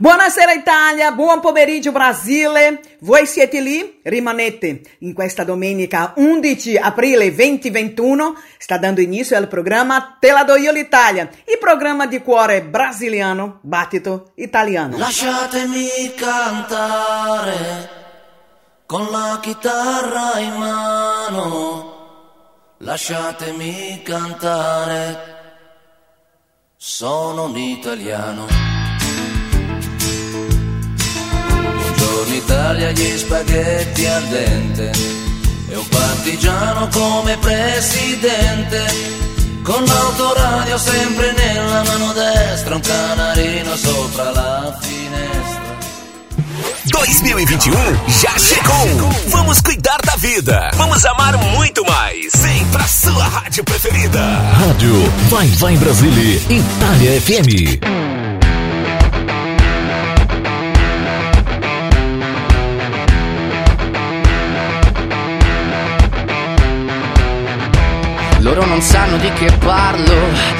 Buonasera Italia, buon pomeriggio Brasile. Voi siete lì? Rimanete. In questa domenica 11 aprile 2021 sta dando inizio al programma Te la do io l'Italia, il programma di cuore brasiliano, battito italiano. Lasciatemi cantare con la chitarra in mano. Lasciatemi cantare. Sono un italiano. Italia, gli spaghetti al dente e un partigiano come presidente. Con l'autoradio sempre nella mano destra, un canarino sopra la finestra. 2021 já chegou! Vamos cuidar da vida! Vamos amar muito mais! Vem pra sua rádio preferida! Rádio Vai Vai Brasília, Itália FM. Loro non sanno di che parlo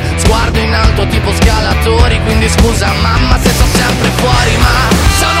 Sguardo in alto tipo scalatori Quindi scusa mamma se sto sempre fuori Ma sono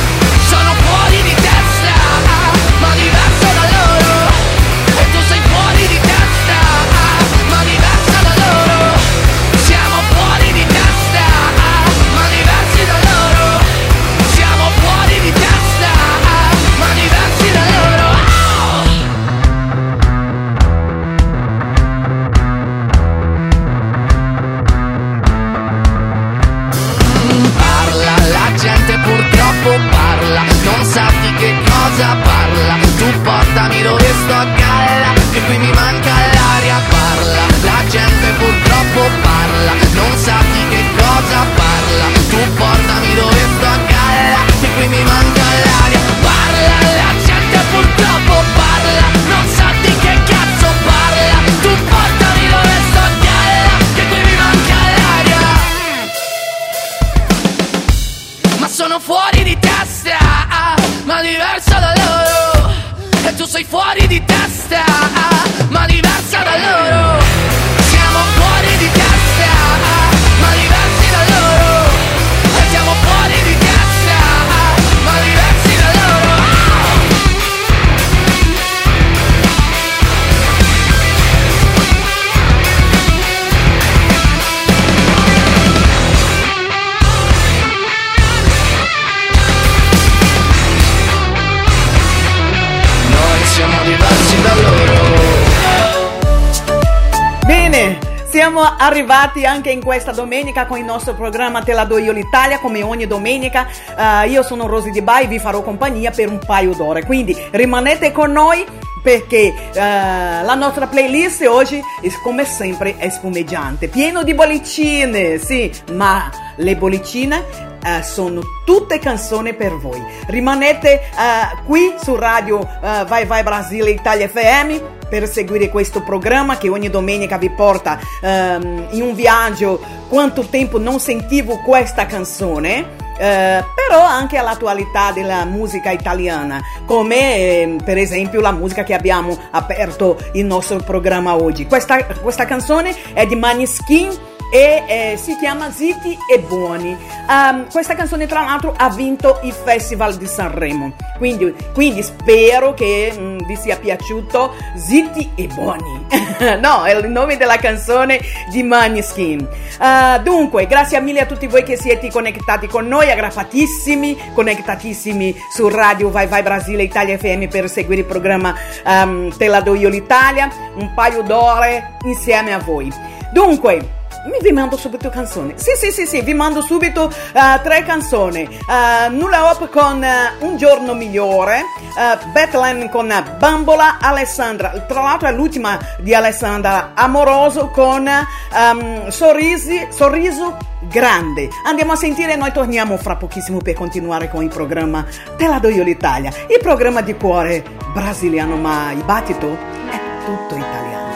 arrivati anche in questa domenica con il nostro programma Te la do io l'Italia, come ogni domenica. Eh, io sono Rosy Di Bai, vi farò compagnia per un paio d'ore, quindi rimanete con noi perché eh, la nostra playlist oggi, è, come sempre, è spumeggiante, pieno di bollicine, sì, ma le bollicine eh, sono tutte canzoni per voi. Rimanete eh, qui su Radio eh, Vai Vai Brasile Italia FM per seguire questo programma che ogni domenica vi porta ehm, in un viaggio. Quanto tempo non sentivo questa canzone? eh, però anche all'attualità della musica italiana, come eh, per esempio la musica che abbiamo aperto il nostro programma oggi. Questa, questa canzone è di Maniskin e eh, si chiama Zitti e Buoni. Um, questa canzone tra l'altro ha vinto il Festival di Sanremo, quindi, quindi spero che mh, mm, vi sia piaciuto Zitti e Buoni. no, è il nome della canzone di Maneskin. Uh, dunque, grazie mille a tutti voi che siete connettati con noi, aggrappatissimi, connettatissimi su Radio Vai Vai Brasile Italia FM per seguire il programma um, Te la do io l'Italia, un paio d'ore insieme a voi. Dunque, vi mando subito canzoni. Sì, sì, sì, sì, vi mando subito uh, tre canzoni. Uh, Nulla Hop con uh, Un giorno migliore, uh, Bethlehem con Bambola, Alessandra. Tra l'altro è l'ultima di Alessandra Amoroso con um, sorrisi, Sorriso grande. Andiamo a sentire e noi torniamo fra pochissimo per continuare con il programma Te la do io l'Italia, il programma di cuore brasiliano, ma il battito è tutto italiano.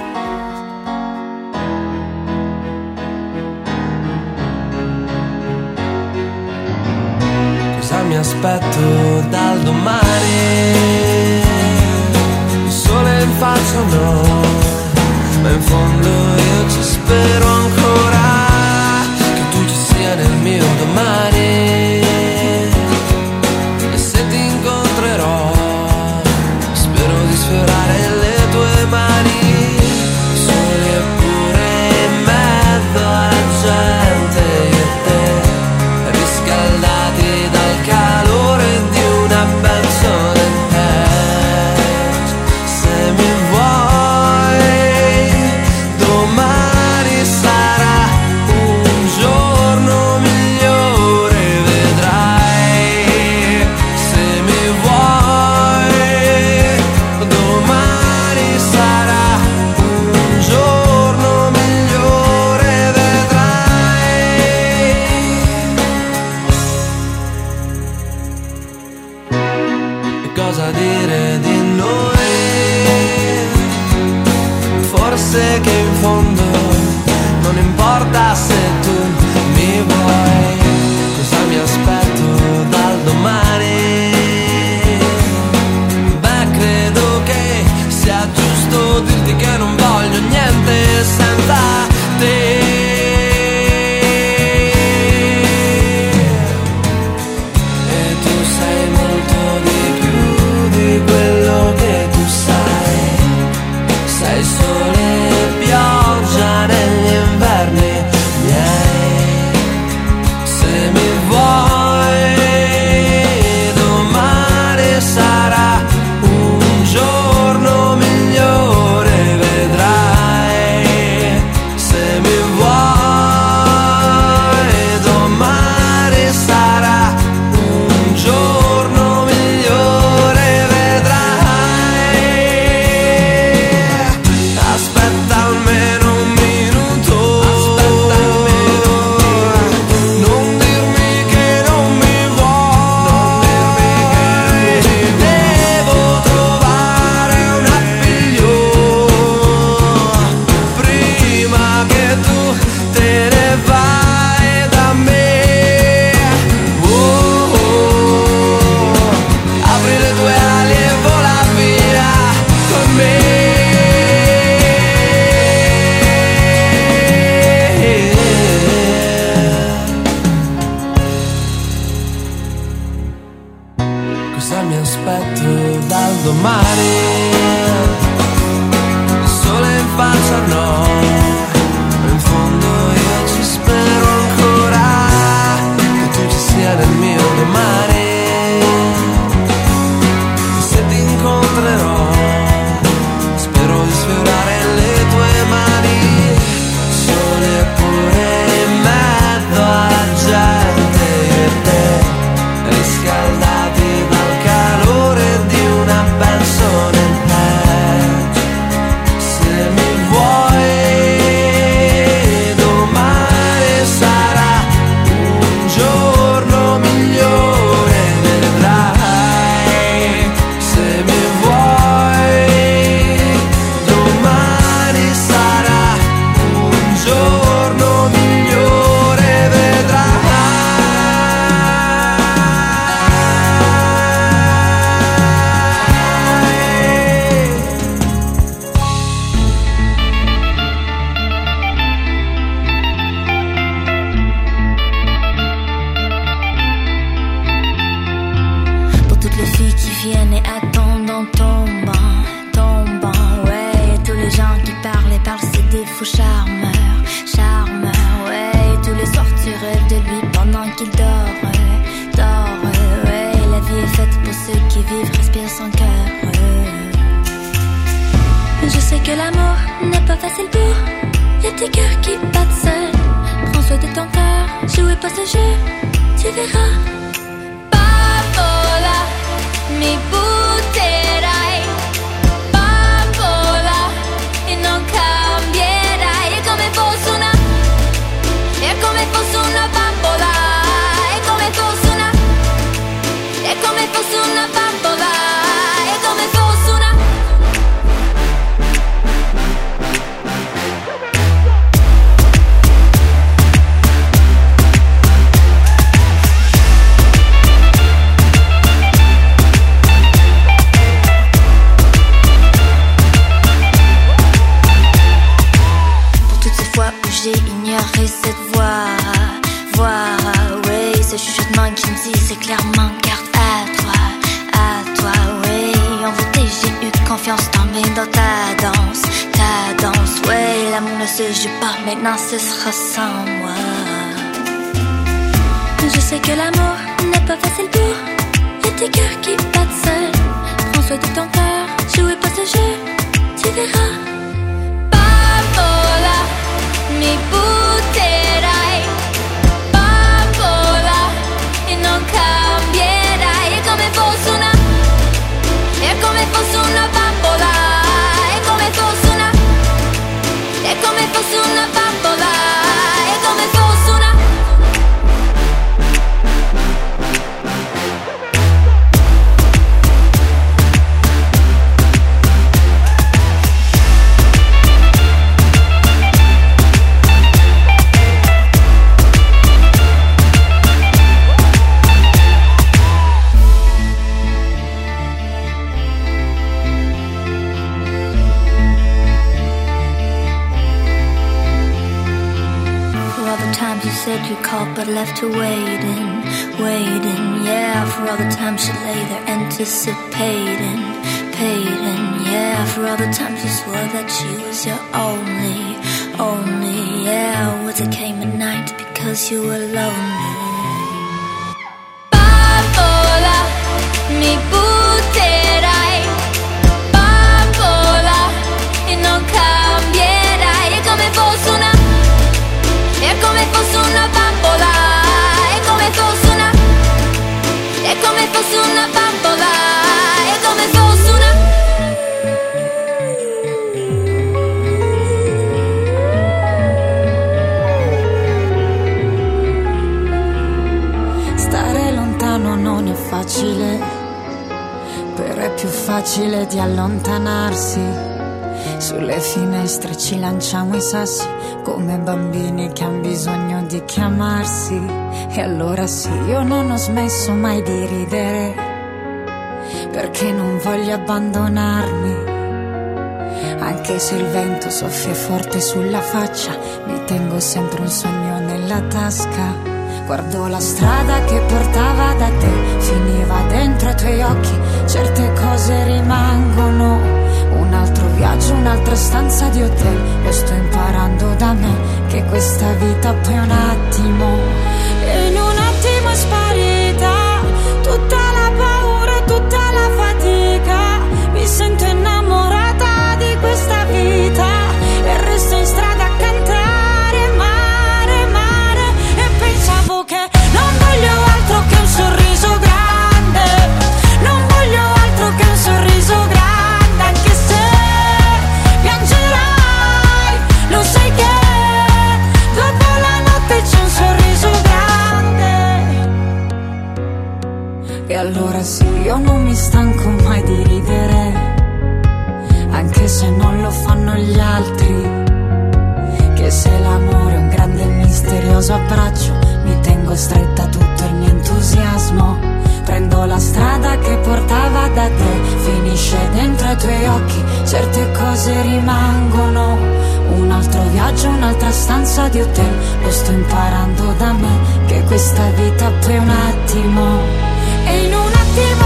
Mi aspetto dal domani? Il sole in faccia no, ma in fondo io ci spero ancora nel mio domani to wait. di allontanarsi. Sulle finestre ci lanciamo i sassi come bambini che hanno bisogno di chiamarsi. E allora sì, io non ho smesso mai di ridere perché non voglio abbandonarmi. Anche se il vento soffia forte sulla faccia, mi tengo sempre un sogno nella tasca Guardo la strada che portava da te, finiva dentro i tuoi occhi, certe cose rimangono. Un altro viaggio, un'altra stanza di hotel, lo sto imparando da me, che questa vita poi è un attimo. da te finisce dentro i tuoi occhi, certe cose rimangono. Un altro viaggio, un'altra stanza di hotel, lo sto imparando da me, che questa vita poi un attimo, e in un attimo...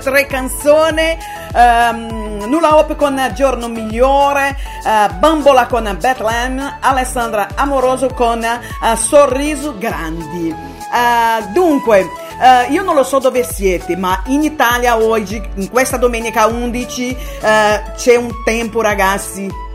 tre canzoni? Um, Nulla Hope con Giorno Migliore, uh, Bambola con Bethlehem, Alessandra Amoroso con uh, Sorriso Grandi. Uh, dunque, uh, io non lo so dove siete, ma in Italia oggi, in questa domenica 11, uh, c'è un tempo, ragazzi.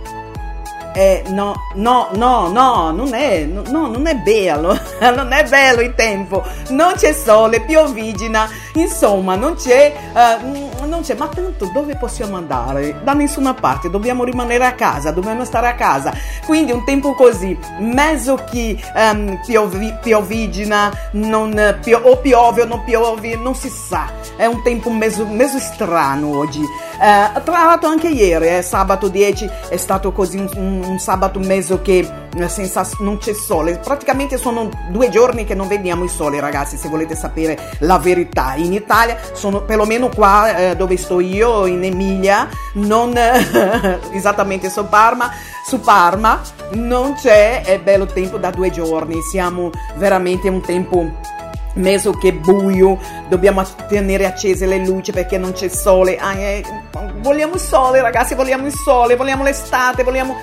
Eh, no, no, no, no, non è, no, non è bello, non è bello il tempo, non c'è sole, piovigina, insomma, non c'è, uh, non c'è, ma tanto dove possiamo andare? Da nessuna parte, dobbiamo rimanere a casa, dobbiamo stare a casa, quindi un tempo così, mezzo che um, piovi, piovigina, non, pio, o piove o non piove, non si sa, è un tempo mezzo, mezzo strano oggi. Uh, tra l'altro anche ieri, eh, sabato 10, è stato così un, un un sabato mezzo che eh, senza, non c'è sole. Praticamente sono due giorni che non vediamo il sole, ragazzi, se volete sapere la verità. In Italia, sono perlomeno qua eh, dove sto io, in Emilia, non esattamente su Parma, su Parma, non c'è è bello tempo da due giorni. Siamo veramente un tempo meso che buio, dobbiamo tenere accese le luci perché non c'è sole. Ah, eh, vogliamo il sole, ragazzi, vogliamo il sole, vogliamo l'estate, vogliamo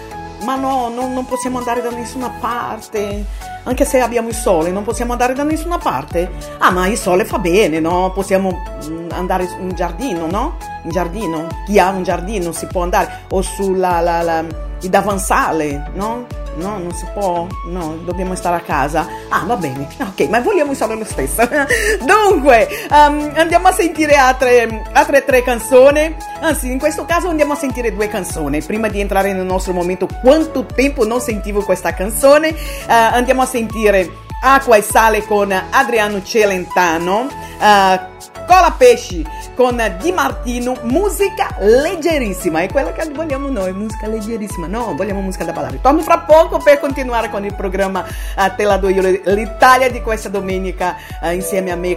ma no, non, non, possiamo andare da nessuna parte. Anche se abbiamo il sole, non possiamo andare da nessuna parte. Ah, ma il sole fa bene, no? Possiamo mm, andare in giardino, no? In giardino. Chi ha un giardino si può andare. O sulla la, la, il davanzale, no? no, non si può, no, dobbiamo stare a casa. Ah, va bene, ok, ma vogliamo usare lo stesso. Dunque, um, andiamo a sentire altre, altre tre canzoni. Anzi, in questo caso andiamo a sentire due canzoni. Prima di entrare nel nostro momento, quanto tempo non sentivo questa canzone? Uh, andiamo a sentire Acqua e Sale con Adriano Celentano. Uh, Cola Pesci con Di Martino, musica leggerissima, è quella che vogliamo noi, musica leggerissima, no, vogliamo musica da ballare. Torno fra poco per continuare con il programma uh, Te la do l'Italia di questa domenica uh, insieme a me,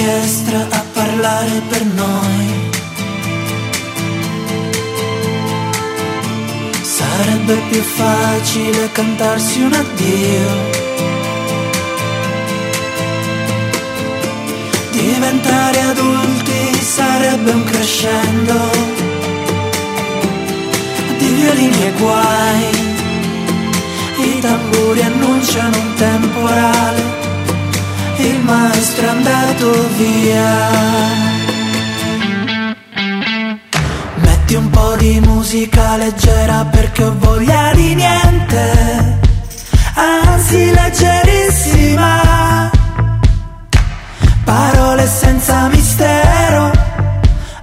l'orchestra a parlare per noi. Sarebbe più facile cantarsi un addio. Diventare adulti sarebbe un crescendo di violini e guai. I tamburi annunciano un temporale il maestro è andato via. Metti un po' di musica leggera perché ho voglia di niente, anzi leggerissima. Parole senza mistero,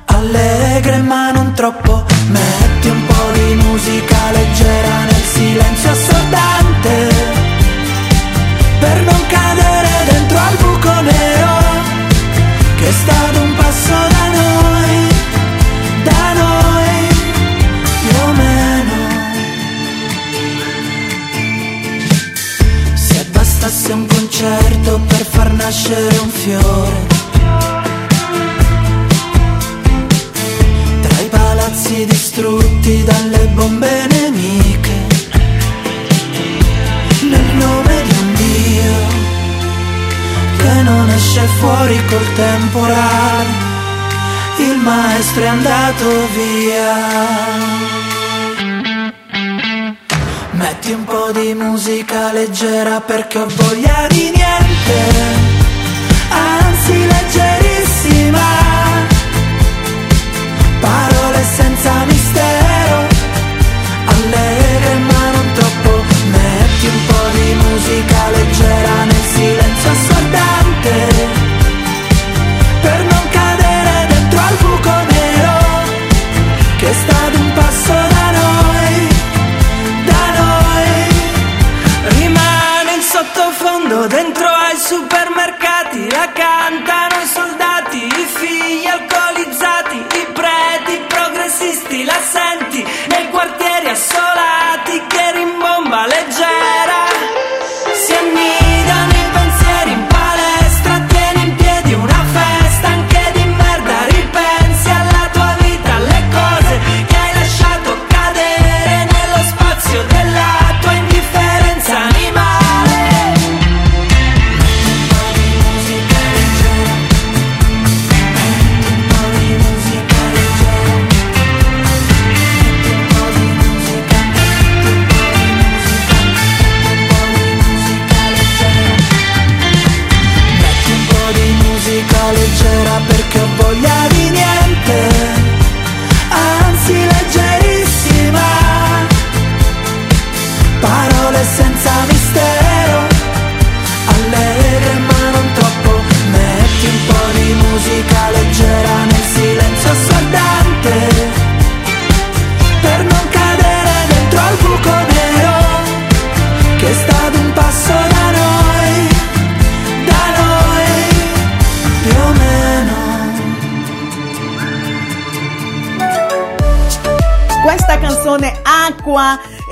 allegre ma non troppo. Metti un po' di musica leggera nel silenzio deserto per far nascere un fiore. Tra i palazzi distrutti dalle bombe nemiche. Nel nome di un Dio che non esce fuori col temporale. Il maestro è andato via. Metti un po' di musica leggera perché ho voglia di niente.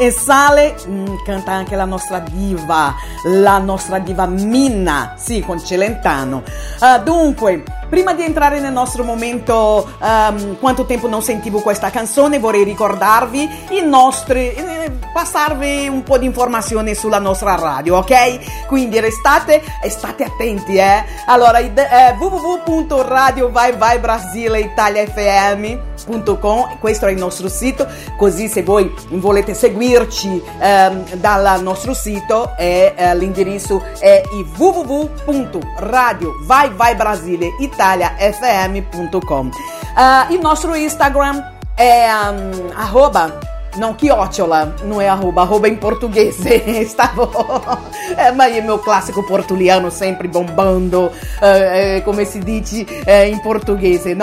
E Sale mm, canta anche la nostra diva, la nostra diva Minna, sì, con Celentano. Ah, dunque, prima di entrare nel nostro momento, ehm, quanto tempo non sentivo questa canzone, vorrei ricordarvi i nostri, eh, passarvi un po' di informazioni sulla nostra radio, ok? Quindi restate e state attenti, eh? Allora, eh, www.radio.vai vai.brasile.italiafm.com questo è il nostro sito, così se voi volete seguirci ehm, dal nostro sito è, eh, l'indirizzo è i www.radio.vai vai.brasile.italiafm.com Eh, il nostro Instagram è um, arroba não chiocciola, não é arroba, arroba em português. Stavo. É, mas é meu clássico portuliano sempre bombando, eh, eh, come si dice eh, in portoghese,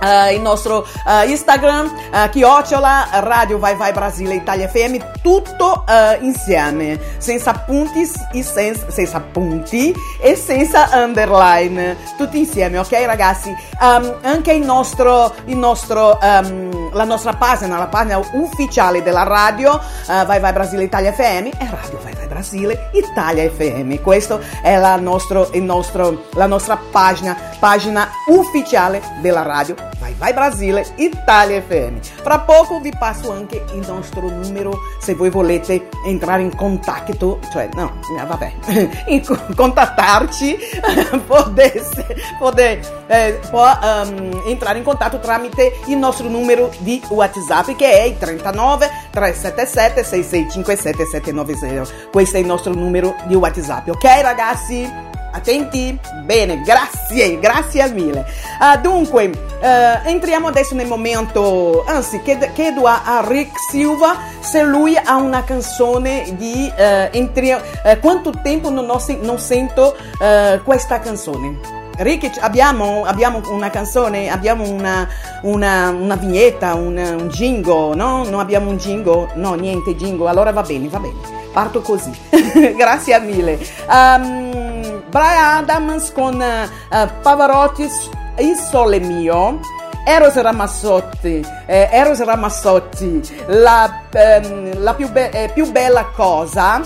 no? Eh, il nostro eh, Instagram, eh, chiocciola, Radio Vai Vai Brasile Italia FM, tutto eh, insieme, senza punti e senza, senza punti e senza underline, tutti insieme, ok ragazzi? Um, anche il nostro, il nostro um, la nostra pagina, la pagina ufficiale della radio eh, Vai Vai Brasile Italia FM è Radio Vai Vai Brasile Italia FM. Questo è la, nostro, nostro, la nostra pagina, pagina ufficiale della radio Vai Vai Brasile Italia FM. Fra poco vi passo anche il nostro numero se voi volete entrare in contatto, cioè no, vabbè, in co- contattarci, potesse, potete, eh, può ehm, entrare in contatto tramite il nostro numero di WhatsApp che è il 39 377 6657 790. Questo è il nostro numero di WhatsApp, ok ragazzi? Attenti? Bene, grazie, grazie mille. Ah, dunque, eh, entriamo adesso nel momento, anzi, chied- chiedo a, Rick Silva se lui ha una canzone di... eh, entri- eh, quanto tempo non, ho non sento questa canzone? Rick, abbiamo, abbiamo una canzone, abbiamo una, una, una vignetta, un, un jingle, no? Non abbiamo un jingle? No, niente jingle, allora va bene, va bene. Parto così. Grazie mille. Um, Brian Adams con eh, Pavarotti, Il sole mio. Eros Ramazzotti, eh, Eros Ramazzotti, la, ehm, la più, be- eh, più bella cosa.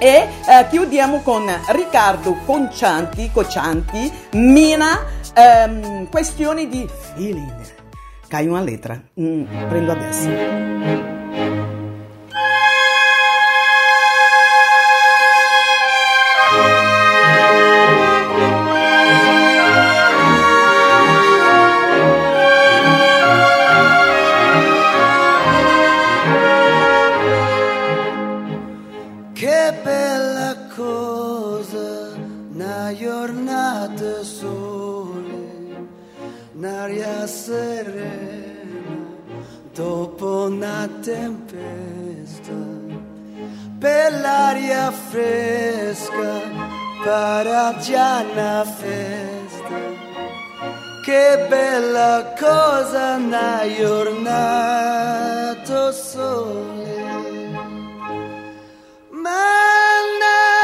E eh, chiudiamo con Riccardo Concianti, Coccianti, Mina, ehm, questioni di feeling. Cai una lettera, Mm, prendo adesso. Tempesta, per l'aria fresca, para già una festa. Che bella cosa, una giornata sole. Mannato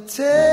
take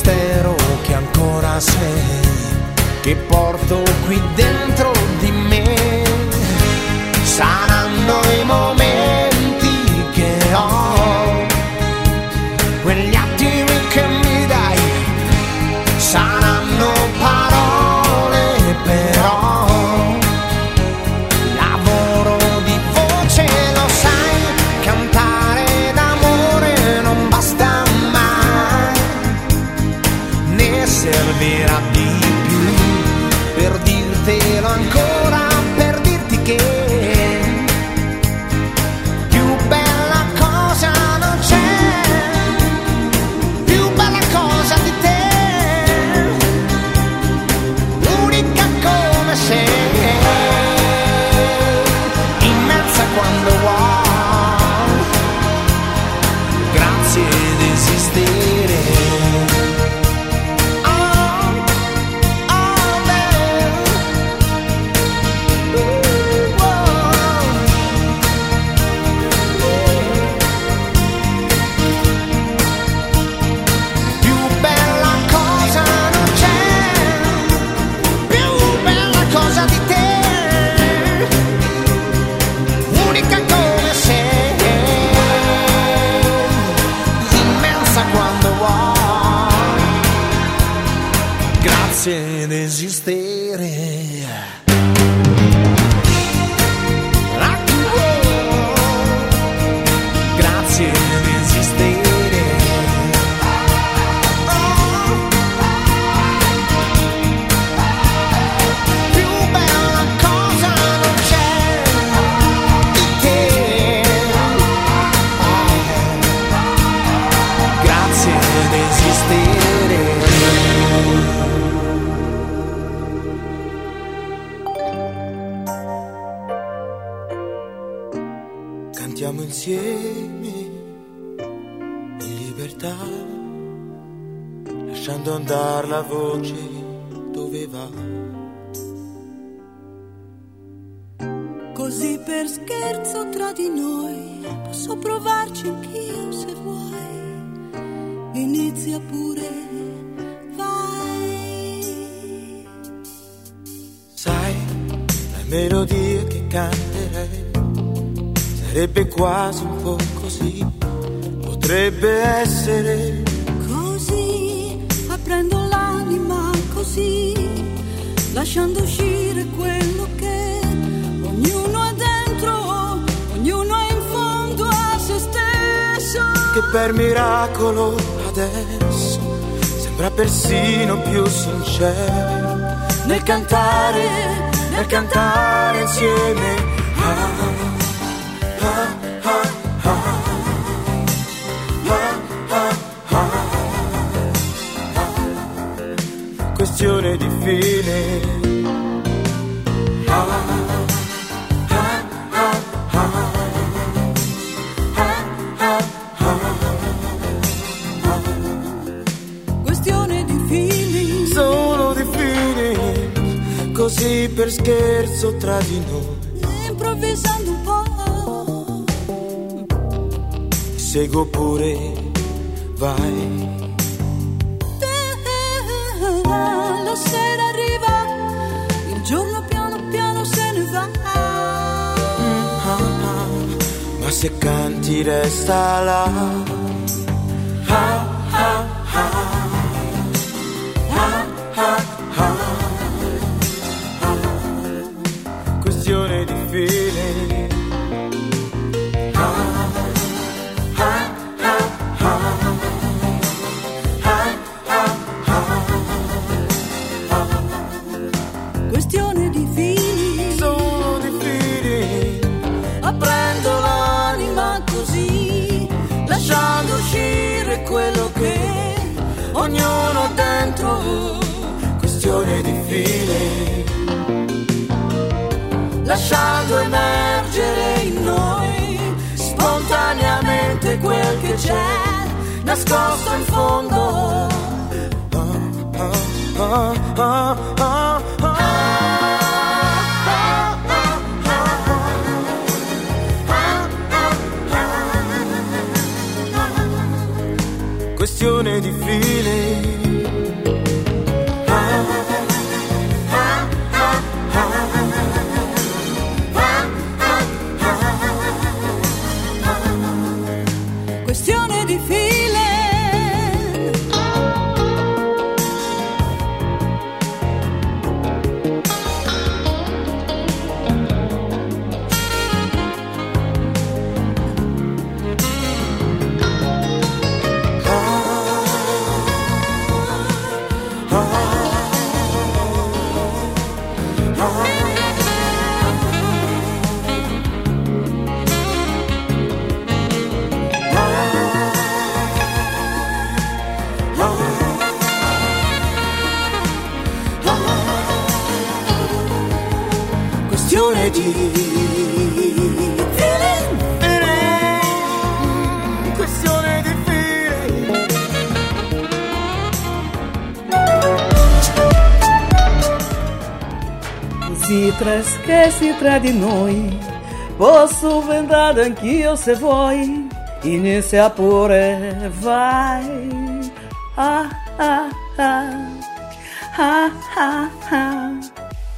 mistero che ancora sei, che porto qui dentro se canti resta là. Nascosto in fondo. Questione di fine. Se esquece tra di noi, posso vendar anch'io se vuoi, inizia pure, vai. Ah, ah, ah, ah, ah, ah,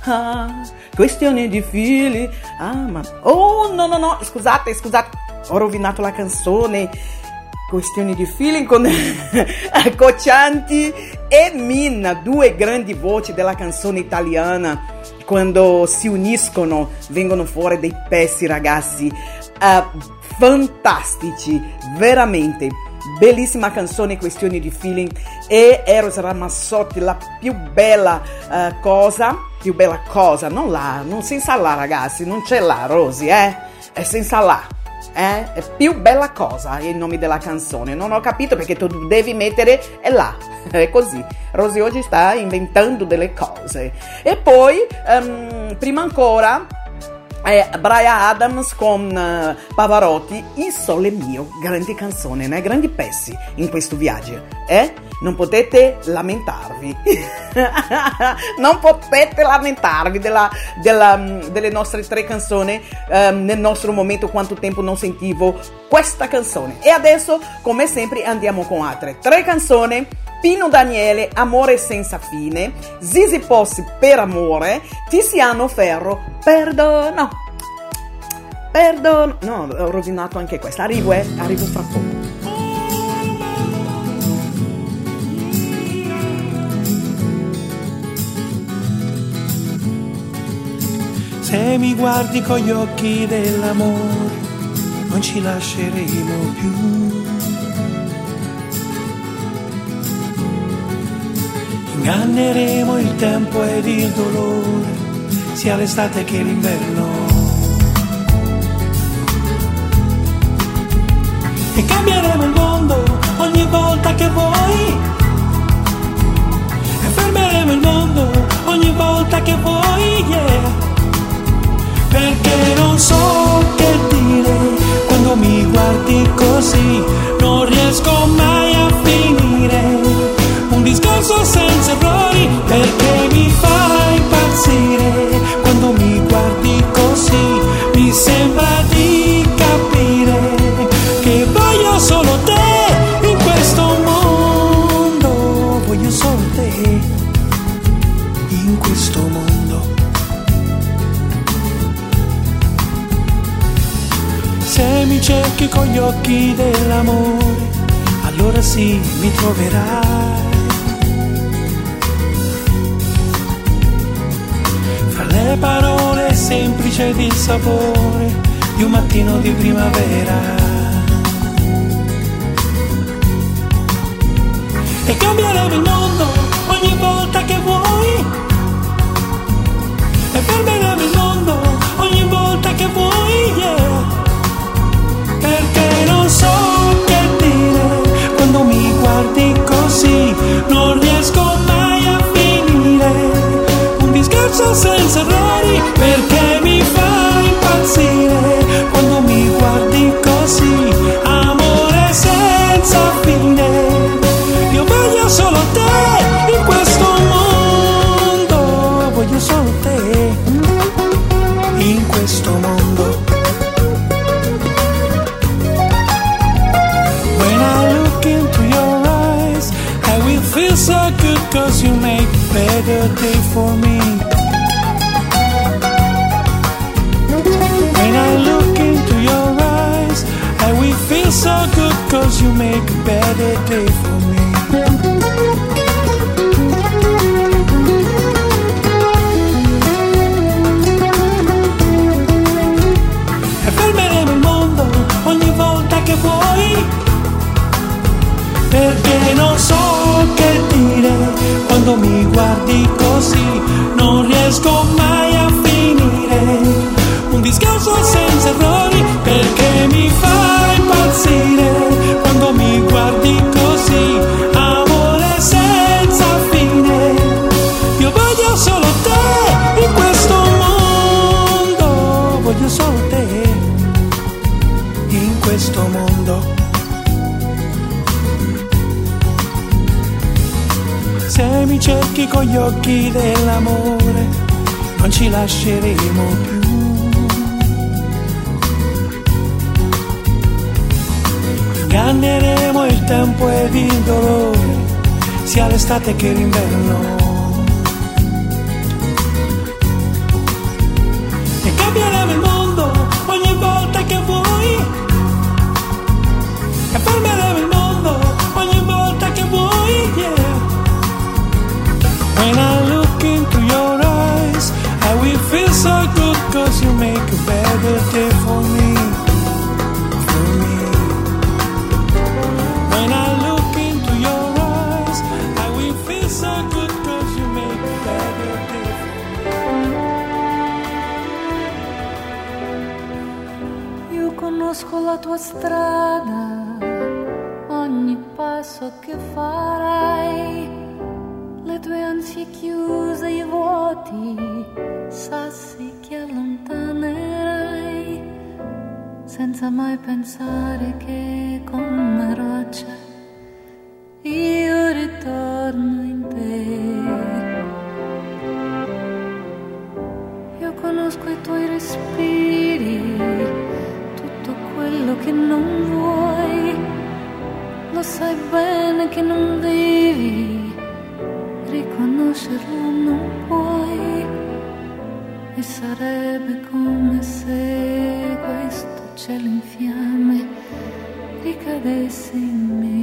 ah. Questione di fili. Ah, ma... Oh, no, no, no, scusate, scusate, ho rovinato la canzone. Questioni di feeling con Coccianti e Minna, due grandi voci della canzone italiana. Quando si uniscono vengono fuori dei pezzi, ragazzi, eh, fantastici, veramente. Bellissima canzone, questioni di feeling. E Eros Ramazzotti, la più bella eh, cosa, più bella cosa, non la, non senza la ragazzi, non c'è la Rosy, eh? È senza la. Eh? È più bella cosa il nome della canzone. Non ho capito perché tu devi mettere è là. È così. Rosy oggi sta inventando delle cose. E poi, ehm, prima ancora, eh, Brian Adams con eh, Pavarotti, Il Sole Mio, grandi canzoni, né? grandi pezzi in questo viaggio. Eh? Non potete lamentarvi, non potete lamentarvi della, della, mm, delle nostre tre canzoni ehm, nel nostro momento quanto tempo non sentivo questa canzone. E adesso, come sempre, andiamo con altre tre canzoni Pino Daniele, Amore senza fine, Zizi Possi, Per amore, Tiziano Ferro, Perdono. Perdono. No, ho rovinato anche questa. Arrivo, eh, arrivo fra poco. Se mi guardi con gli occhi dell'amore, non ci lasceremo più. Inganneremo il tempo ed il dolore, sia l'estate che l'inverno. E cambieremo il mondo ogni volta che vuoi. E fermeremo il mondo ogni volta che vuoi, yeah perché non so che dire quando mi guardi così, non riesco mai a finire. Discorso senza errori perché mi fa impazzire quando mi guardi così, mi sembra di capire che voglio solo te in questo mondo, voglio solo te in questo mondo. Se mi cerchi con gli occhi dell'amore, allora sì mi troverai. Parole semplici ed il sapore di un mattino di primavera. E cambieremo il mondo ogni volta che vuoi. E fermeremo il mondo ogni volta che vuoi, yeah perché non so che dire quando mi guardi così, non riesco mai senza errori perché mi fa impazzire quando mi guardi così, amore senza fine. Io voglio solo te in questo mondo, voglio solo te in questo mondo. When I look into your eyes, I will feel so good cause you make better day so good cause you make a better day for me. E fermeremo il mondo ogni volta che vuoi perché non so che dire quando mi guardi così, non riesco mai a finire. Un discorso senza gli occhi dell'amore, non ci lasceremo più. Inganneremo il tempo ed il dolore, sia l'estate che l'inverno. Make a better day for me. For me. When I look into your eyes, I will feel so good cause you make a better day for Io conosco la tua strada, ogni passo che farai, le tue ansie chiuse, i vuoti, sassi senza mai pensare che come roccia io ritorno in te. Io conosco i tuoi respiri, tutto quello che non vuoi, lo sai bene che non vivi, riconoscerlo non puoi. E sarebbe come se questo cielo in fiamme ricadesse in me.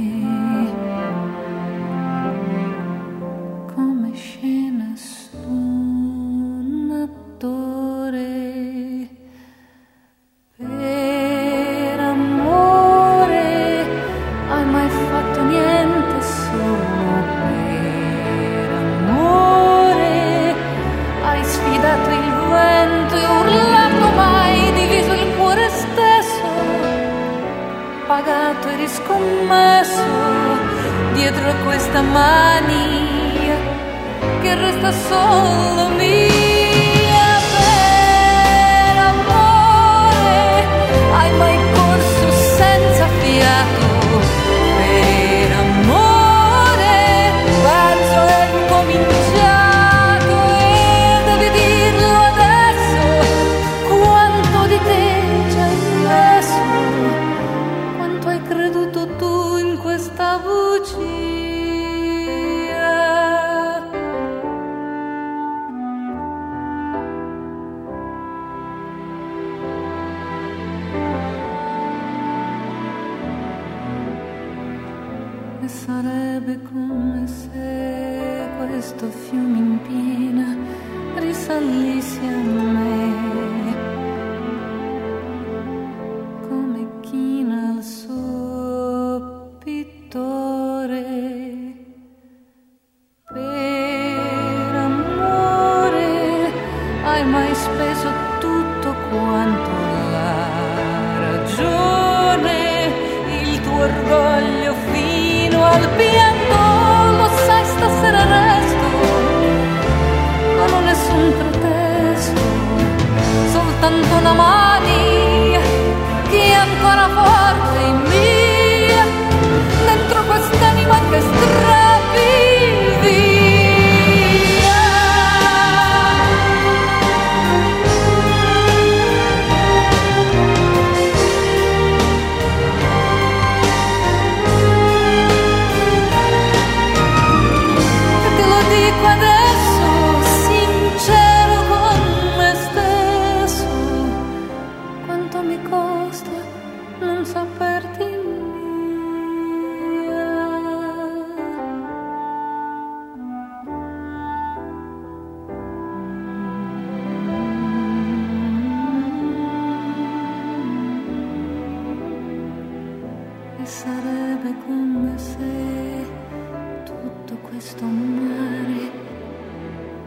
Questo mare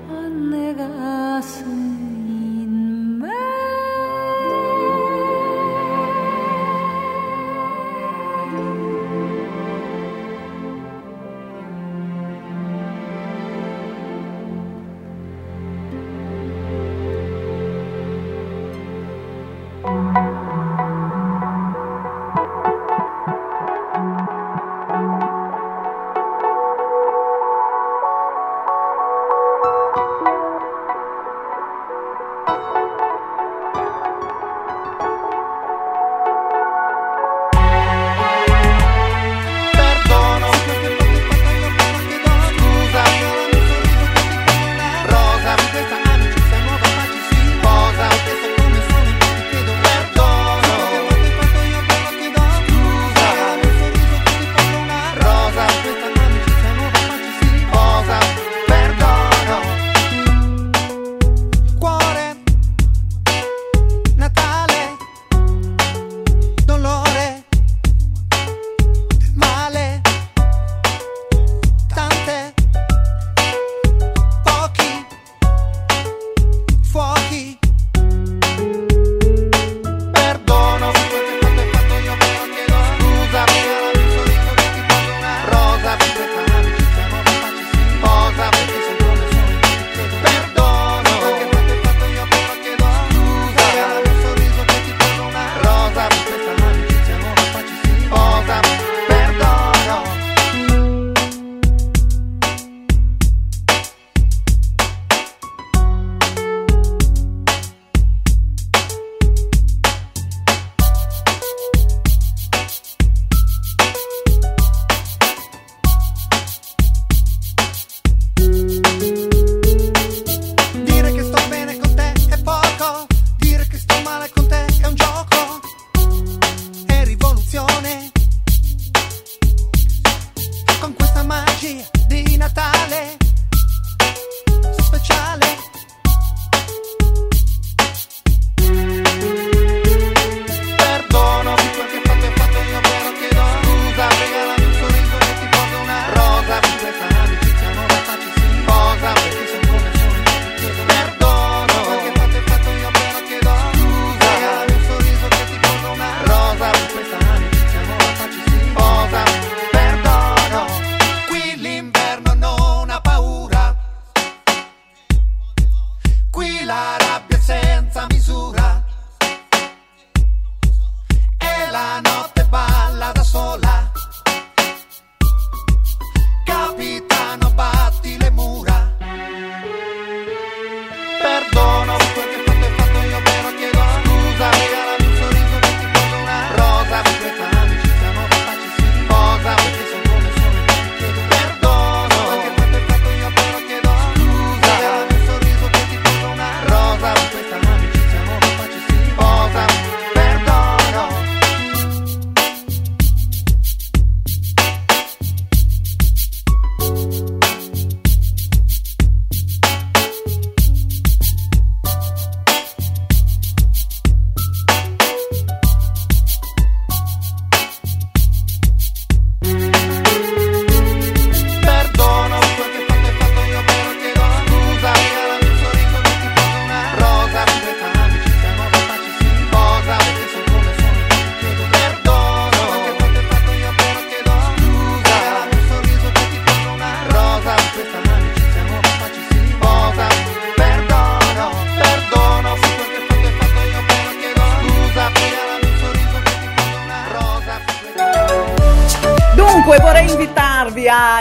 annegasse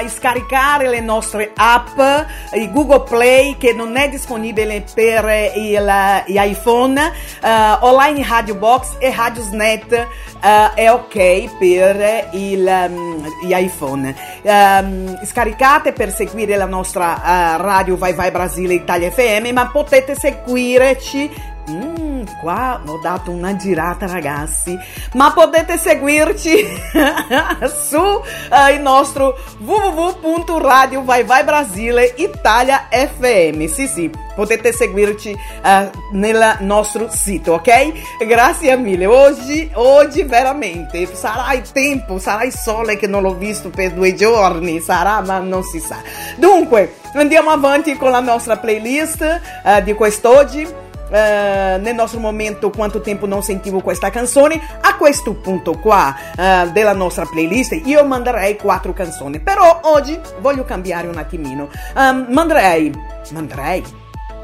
scaricare le nostre app, il Google Play che non è disponibile per il, iPhone, eh, online Radio Box e Radiosnet eh, è ok per il, um, iPhone. Um, scaricate per seguire la nostra uh, radio Vai Vai Brasile Italia FM, ma potete seguirci Mm, qua ho dato una girata ragazzi, ma potete seguirci su uh, il nostro www.radio Vai Vai Brasile Italia. Sì, sì, potete seguirci uh, nel nostro sito, ok? Grazie mille. Oggi, oggi veramente sarà il tempo, sarà il sole che non l'ho visto per due giorni, sarà, ma non si sa. Dunque, andiamo avanti con la nostra playlist uh, di quest'oggi. Uh, nel nostro momento quanto tempo non sentivo questa canzone a questo punto qua uh, della nostra playlist io manderei quattro canzoni. Però oggi voglio cambiare un attimino. Um, manderei manderei?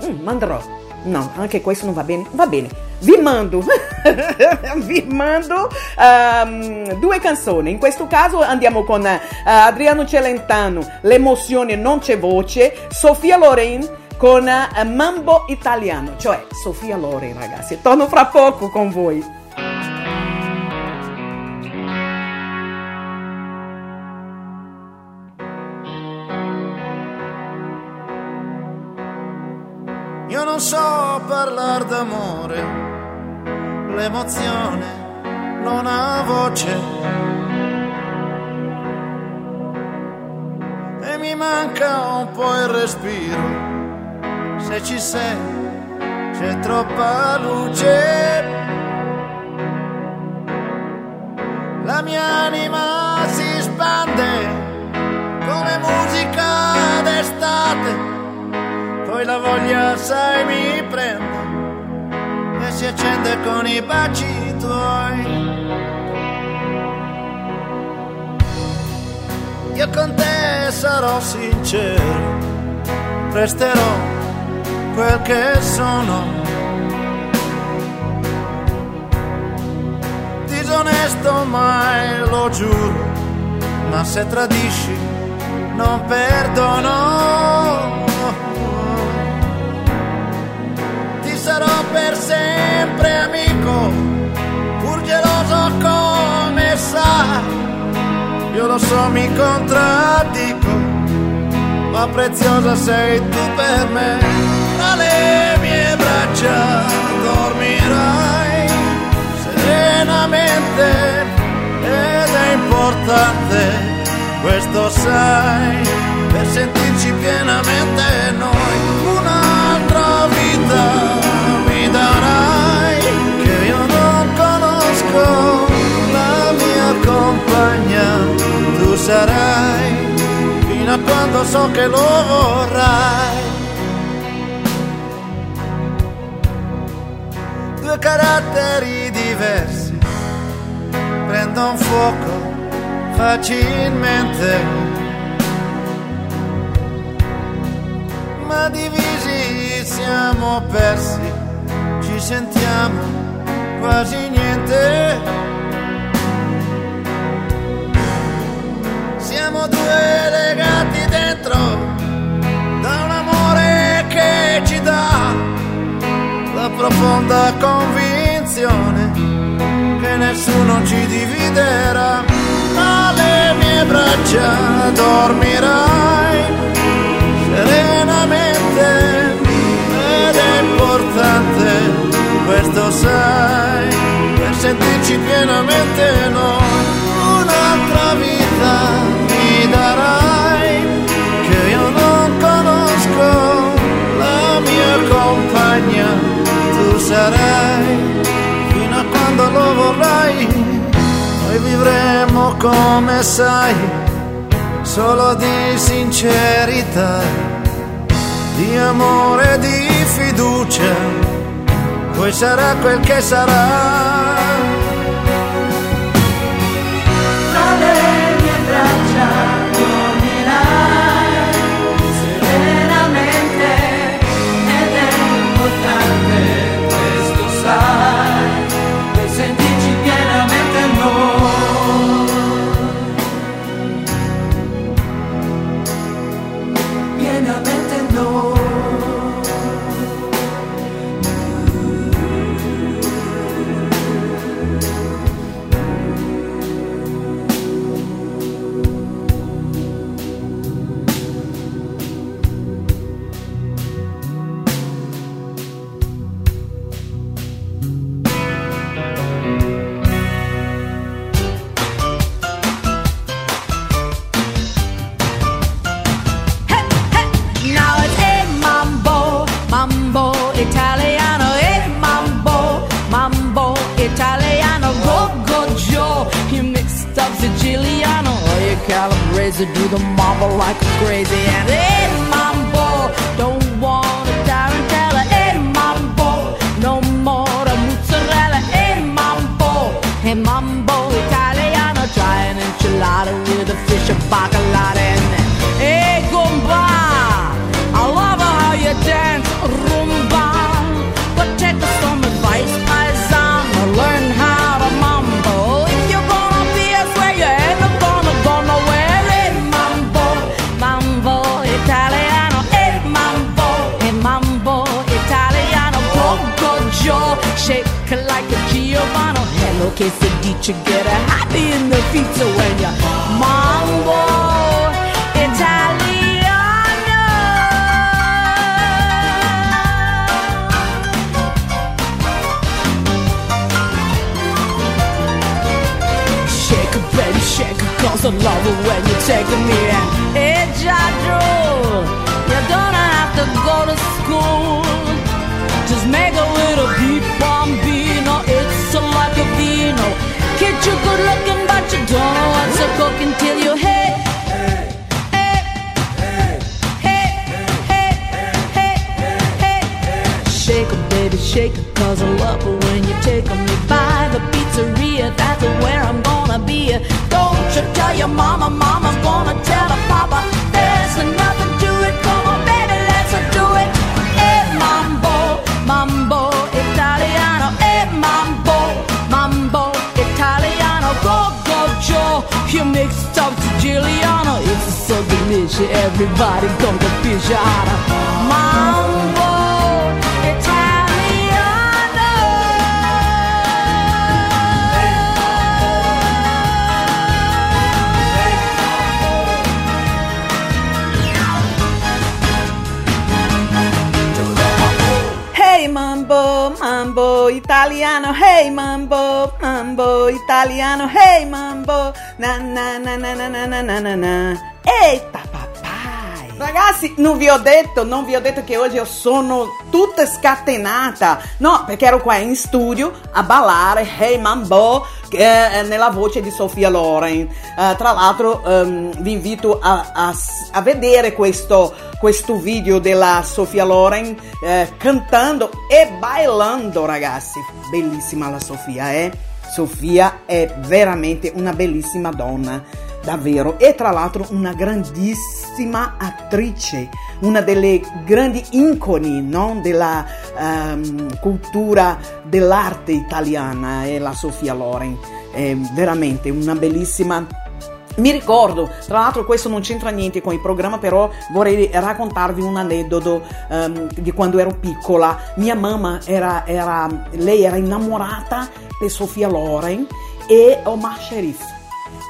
Mm, manderò. No anche questo non va bene. Va bene. Vi mando vi mando um, due canzoni. In questo caso andiamo con uh, Adriano Celentano l'emozione non c'è voce Sofia Loren con uh, Mambo Italiano, cioè Sofia Loren ragazzi. Torno fra poco con voi. Io non so parlare d'amore, l'emozione non ha voce. E mi manca un po' il respiro se ci sei c'è troppa luce. La mia anima si spande come musica d'estate, poi la voglia sai mi prende e si accende con i baci tuoi. Io con te sarò sincero, resterò quel che sono. Disonesto mai lo giuro, ma se tradisci non perdono. Ti sarò per sempre amico, pur geloso come sa. Io lo so, mi contraddico, ma preziosa sei tu per me tra mie braccia dormirai serenamente ed è importante, questo sai, per sentirci pienamente noi un'altra vita mi darai che io non conosco la mia compagna, tu sarai fino a quando so che lo vorrai. Due caratteri diversi. Prendono fuoco facilmente, ma divisi siamo persi, ci sentiamo quasi niente. Siamo due legati dentro profonda convinzione che nessuno ci dividerà. Alle mie braccia dormirai serenamente ed è importante, questo sai, per sentirci pienamente noi. Un'altra vita mi darai che io non conosco la mia compagna sarai fino a quando lo vorrai. Noi vivremo come sai, solo di sincerità, di amore, di fiducia. Poi sarà quel che sarà. To do the mambo like crazy. And Hello, che se dice get a happy in the feet when you mambo Italiano. Shake it, baby, shake it, cause I love it when you take me. Hey, Jadro, you don't have to go to school. Just make a little beat Kid, you good looking, but you don't know what's a cooking till you hit. Shake it, baby, shake it, cause I love it when you take me by the pizzeria. That's where I'm gonna be. Don't you tell your mama, mama's gonna tell her papa. There's nothing to it, come on, baby, let's do it. Hey, mambo, mambo Giuliano. It's so delicious, everybody gonna get fish out of. Hey mambo, mambo italiano, hey mambo, mambo italiano, hey mambo, na na na na na na na na na. Eita papai! Ragazzi, non vi ho detto, non vi ho detto che oggi io sono tutta scatenata, no, perché ero qua in studio a ballare Hey Mambo eh, nella voce di Sofia Loren. Eh, tra l'altro ehm, vi invito a, a a vedere questo, questo video della Sofia Loren eh, cantando e bailando, ragazzi. Bellissima la Sofia, eh? Sofia è veramente una bellissima donna, davvero. E tra l'altro una grandissima attrice, una delle grandi iconi no? della ehm, cultura dell'arte italiana, è la Sofia Loren. È veramente una bellissima mi ricordo, tra l'altro questo non c'entra niente con il programma, però vorrei raccontarvi un aneddoto ehm, di quando ero piccola. Mia mamma era, era, lei era innamorata di Sofia Loren e Omar Sharif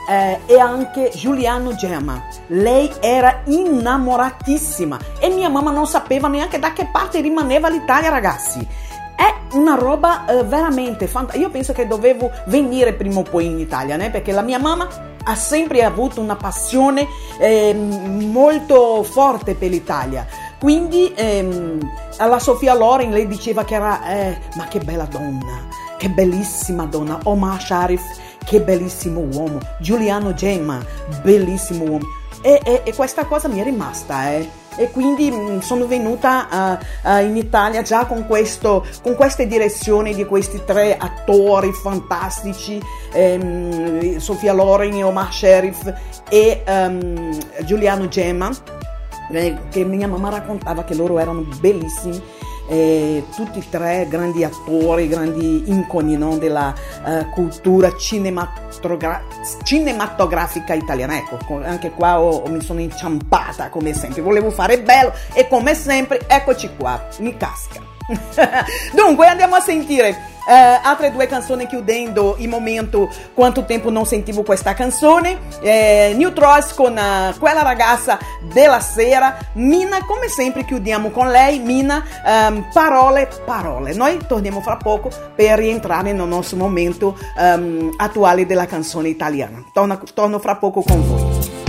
eh, e anche Giuliano Gemma. Lei era innamoratissima e mia mamma non sapeva neanche da che parte rimaneva l'Italia, ragazzi. È una roba eh, veramente fantastica. Io penso che dovevo venire prima o poi in Italia, né? perché la mia mamma ha sempre avuto una passione ehm, molto forte per l'Italia. Quindi ehm, alla Sofia Loren lei diceva che era, eh, ma che bella donna, che bellissima donna. Omar Sharif, che bellissimo uomo. Giuliano Gemma, bellissimo uomo. E, e- e questa cosa mi è rimasta, eh. E quindi mh, sono venuta eh, eh, in Italia già con, questo, con queste direzioni di questi tre attori fantastici, ehm, Sofia Loren Omar Sharif e ehm, Giuliano Gemma, eh, che mia mamma raccontava che loro erano bellissimi eh, tutti e tre grandi attori, grandi iconi no, della eh, cultura cinematogra- cinematografica italiana. Ecco, co- anche qua ho- ho- mi sono inciampata come sempre. Volevo fare bello e come sempre, eccoci qua, mi casca. Dunque, andiamo a sentire eh, altre due canzoni chiudendo il momento quanto tempo non sentivo questa canzone. Eh, New Trolls con eh, quella ragazza della sera. Mina, come sempre, chiudiamo con lei. Mina, ehm, parole, parole. Noi torniamo fra poco per rientrare nel nostro momento ehm, attuale della canzone italiana. Torno, torno fra poco con voi.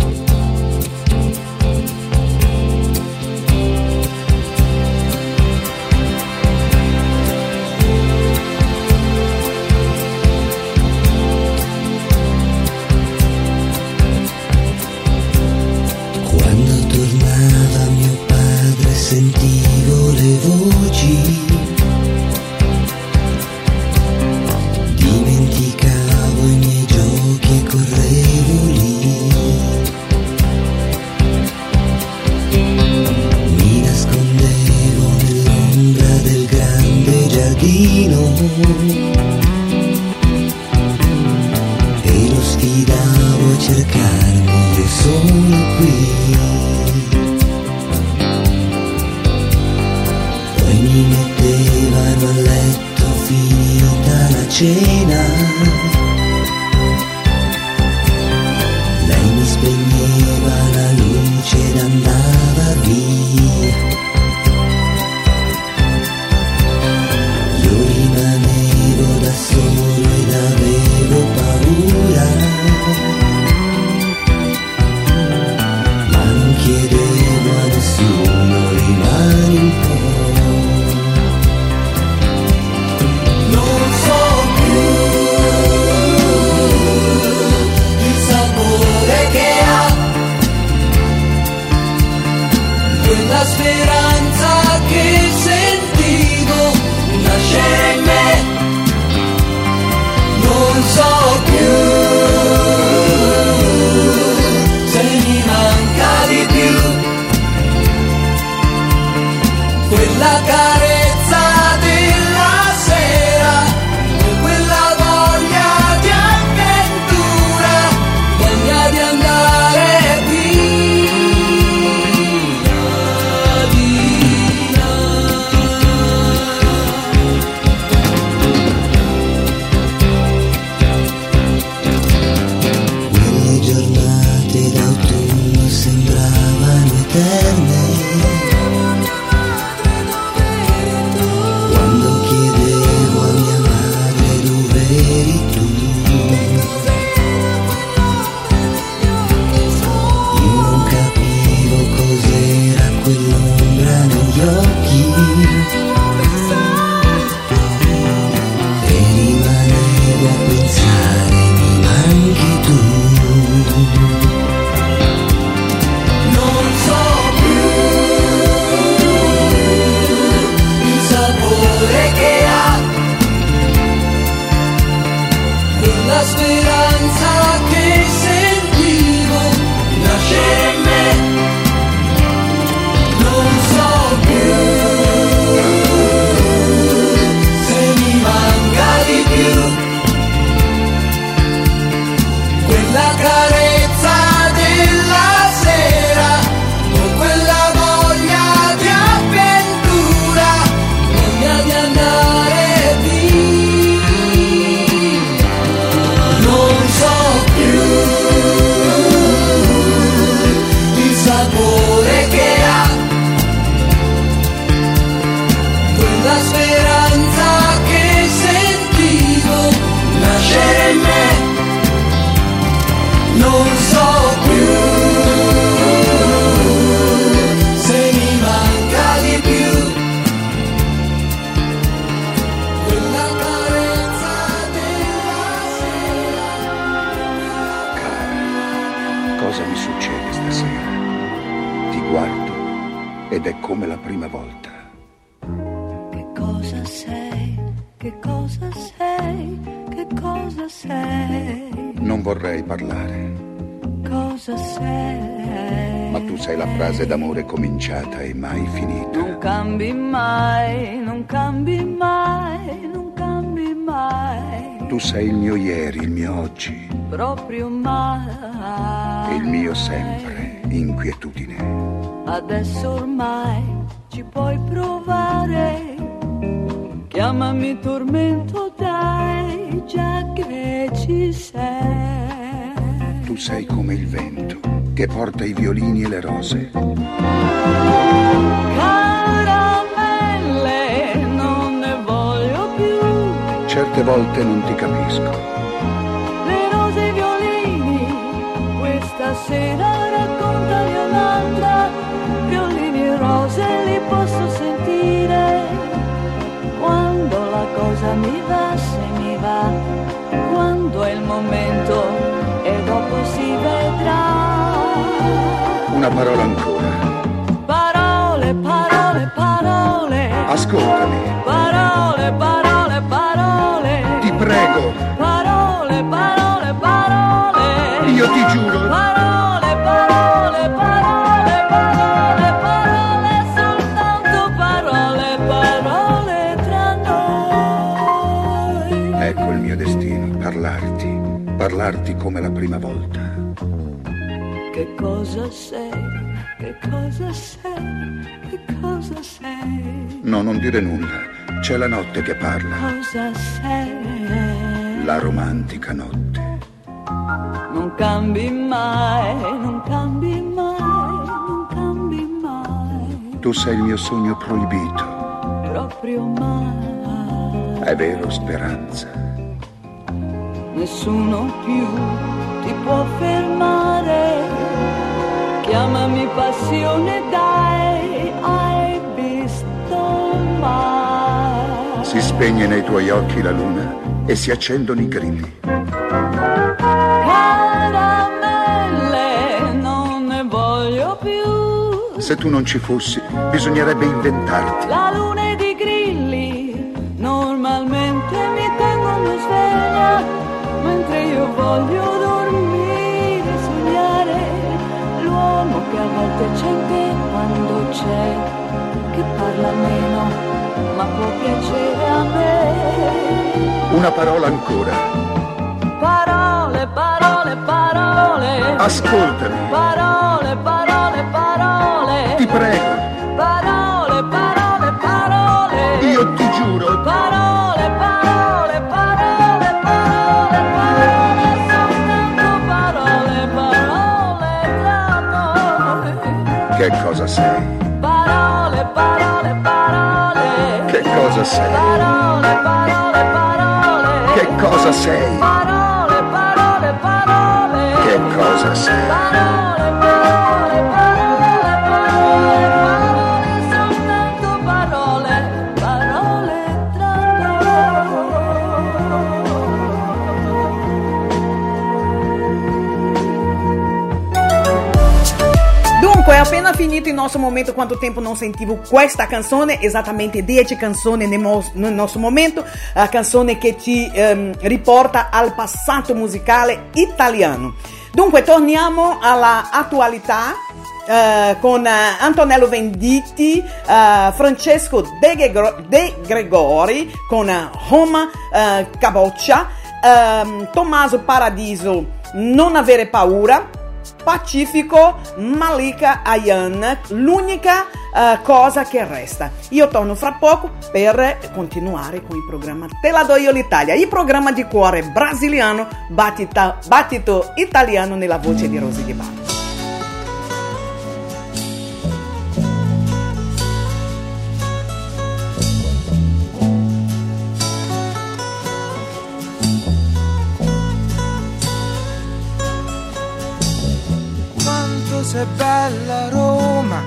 metteva il letto finita la cena. sei come il vento che porta i violini e le rose. Caramelle, non ne voglio più. Certe volte non ti capisco. Le rose e i violini, questa sera raccontami un'altra. Violini e rose li posso sentire quando la cosa mi va, se mi va, quando è il momento. una parola ancora. Parole, parole, parole. Ascoltami. Parole, parole, parole. Ti prego. Parole, parole, parole. Io ti giuro. Parole, parole, parole, parole, parole, soltanto parole, parole tra noi. Ecco il mio destino, parlarti, parlarti come la prima volta. Sei, che cosa sei, che cosa sei? No, non dire nulla. C'è la notte che parla. Cosa sei? La romantica notte. Non cambi mai, non cambi mai, non cambi mai. Tu sei il mio sogno proibito. Proprio mai. È vero, speranza. Nessuno più ti può fermare. Chiamami passione, dai, hai visto mai. Si spegne nei tuoi occhi la luna e si accendono i grilli. Caramelle, non ne voglio più. Se tu non ci fossi, bisognerebbe inventarti. La c'è, che parla meno, ma può piacere a me. Una parola ancora. Parole, parole, parole. Ascoltami. Parole, parole, parole. Ti prego. Parole, parole, parole. Io ti giuro. Parole, parole, parole, parole, parole, soltanto parole, parole noi. Che cosa sei? Cosa sei? Parole, parole, parole. Che cosa sei? Parole, parole, parole. Che cosa sei? Parole, finito il nostro momento quanto tempo non sentivo questa canzone, esattamente 10 canzoni nel, nostro momento, la canzone che ci ehm, riporta al passato musicale italiano. Dunque, torniamo alla attualità eh, con eh, Antonello Venditti, eh, Francesco De Gregori con eh, Roma eh, Caboccia, ehm, Tommaso Paradiso Non avere paura, Pacifico Malika Ayan, l'unica eh, cosa che resta. Io torno fra poco per continuare con il programma Te la do io l'Italia, il programma di cuore brasiliano, battita- battito italiano nella voce di Rosy Di Bari. Quanto sei bella Roma,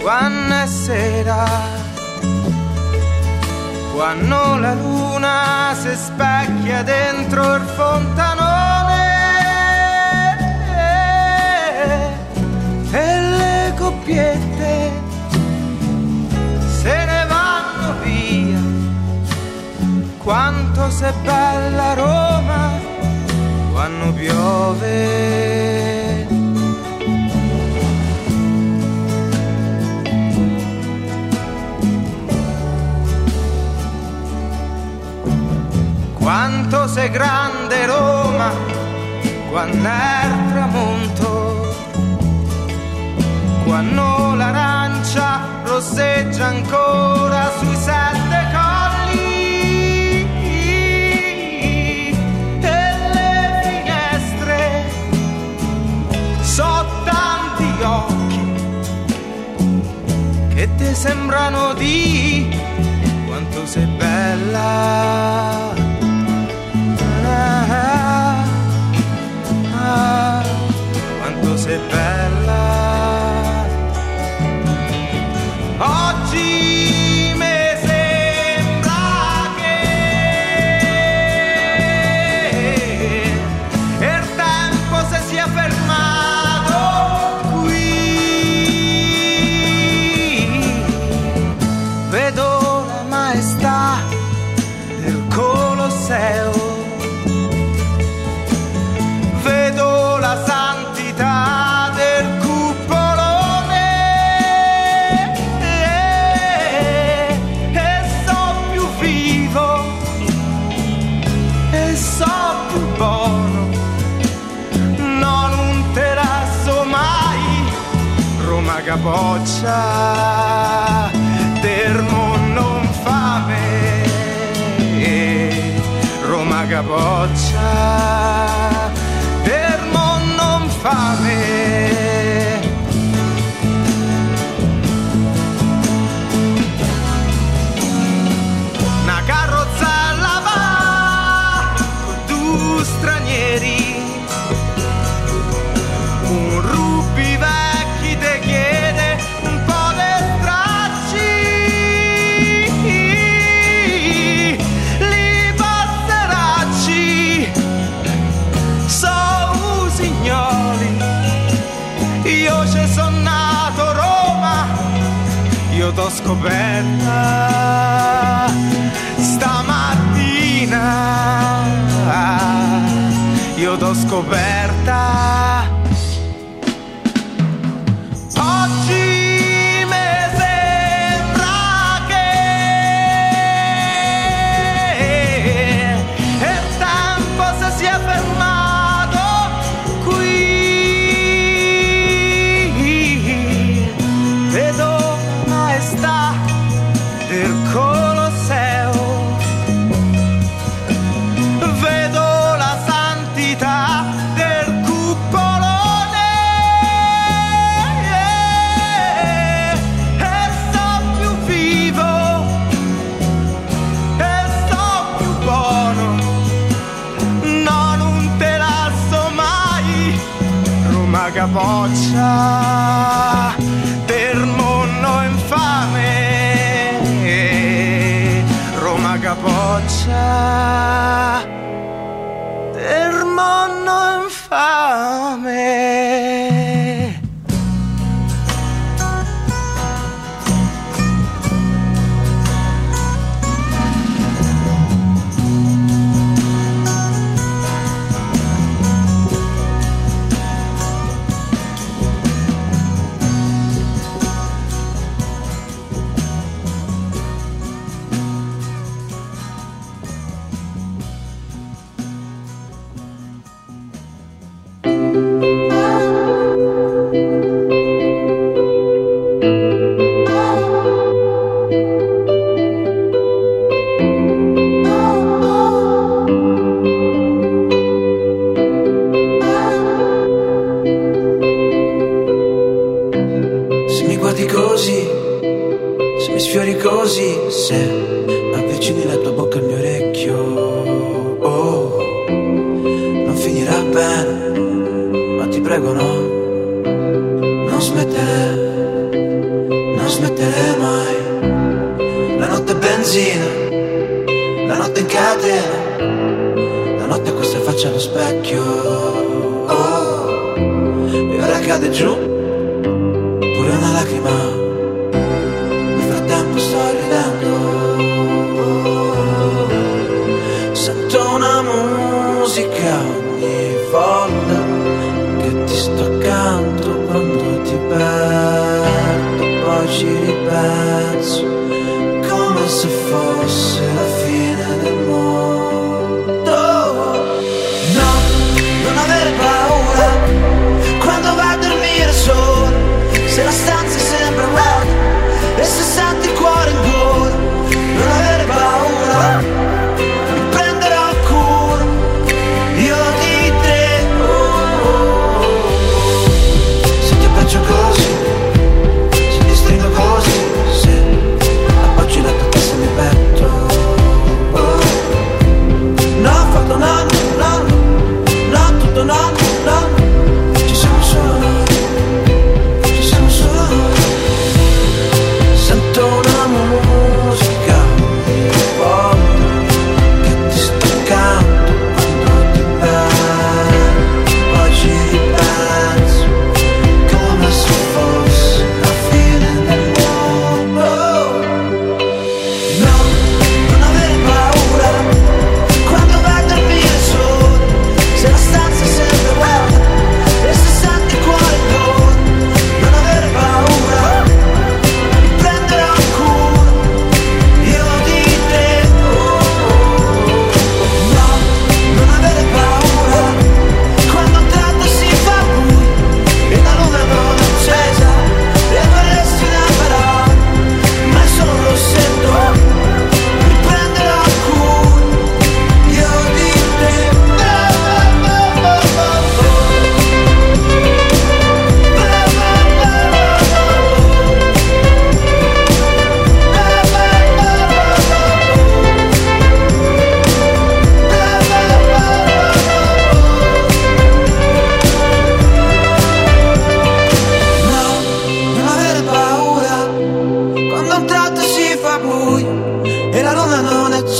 quando è sera, quando la luna si specchia dentro il fontanone e le coppiette se ne vanno via. Quanto sei bella Roma, quando piove. Quanto sei grande Roma, quando è il tramonto, quando l'arancia rosseggia ancora sui sette colli e le finestre so tanti occhi che ti sembrano di quanto sei bella. Ah, quanto Roma go back. paga boccia del mondo infame. Roma capoccia catena La notte questa faccia allo specchio. Oh, E ora cade giù. Pure una lacrima. Nel frattempo sto ridendo. Sento una musica ogni volta Che ti sto accanto quando ti perdo. Poi ci ripenso Come se fosse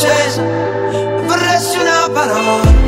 accesa vorresti una parola?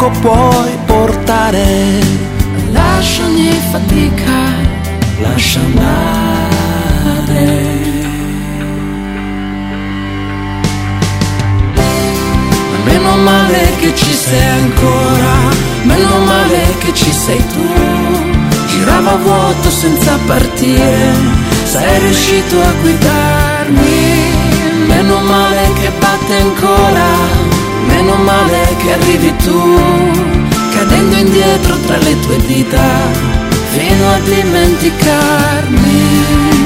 Poco puoi portare. Lascia ogni fatica, Lascia andare. Meno male che ci sei ancora, meno male che ci sei tu. Girava vuoto senza partire, sei riuscito a guidarmi. Meno male che batte ancora, meno male che arrivi tu. Cadendo indietro tra le tue dita, fino a dimenticarmi.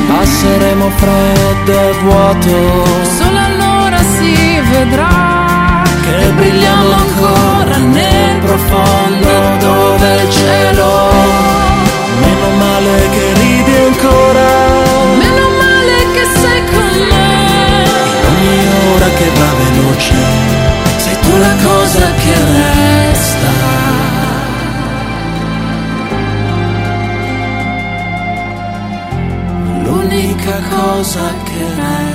Passeremo freddo e vuoto, Solo allora si vedrà che brilliamo ancora nel profondo dove il cielo. meno male che ridi ancora. Meno male che sei con me. Ogni ora che va veloce, la cosa che resta. L'unica cosa che resta.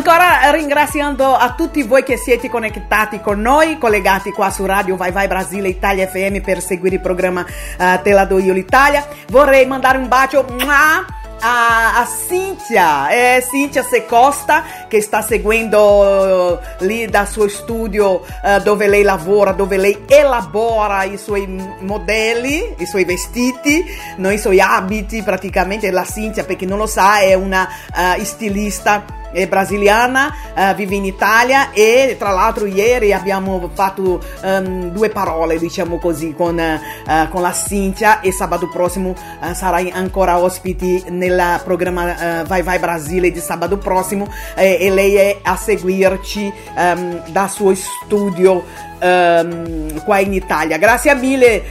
Ancora ringraziando a tutti voi che siete connettati con noi, collegati qua su Radio Vai Vai Brasile Italia FM per seguire il programma eh, Te la do io l'Italia. Vorrei mandare un bacio a, a Cinzia, è Cinzia Secosta che sta seguendo eh, lì dal suo studio eh, dove lei lavora, dove lei elabora i suoi modelli, i suoi vestiti, no, i suoi abiti praticamente. La Cinzia, per chi non lo sa, è una eh, stilista è brasiliana, eh, vive in Italia e tra l'altro ieri abbiamo fatto ehm, due parole, diciamo così, con, eh, con la Cinzia e sabato prossimo eh, sarai ancora ospiti nel programma eh, Vai Vai Brasile di sabato prossimo eh, e lei è a seguirci ehm, dal suo studio ehm, qua in Italia. Grazie mille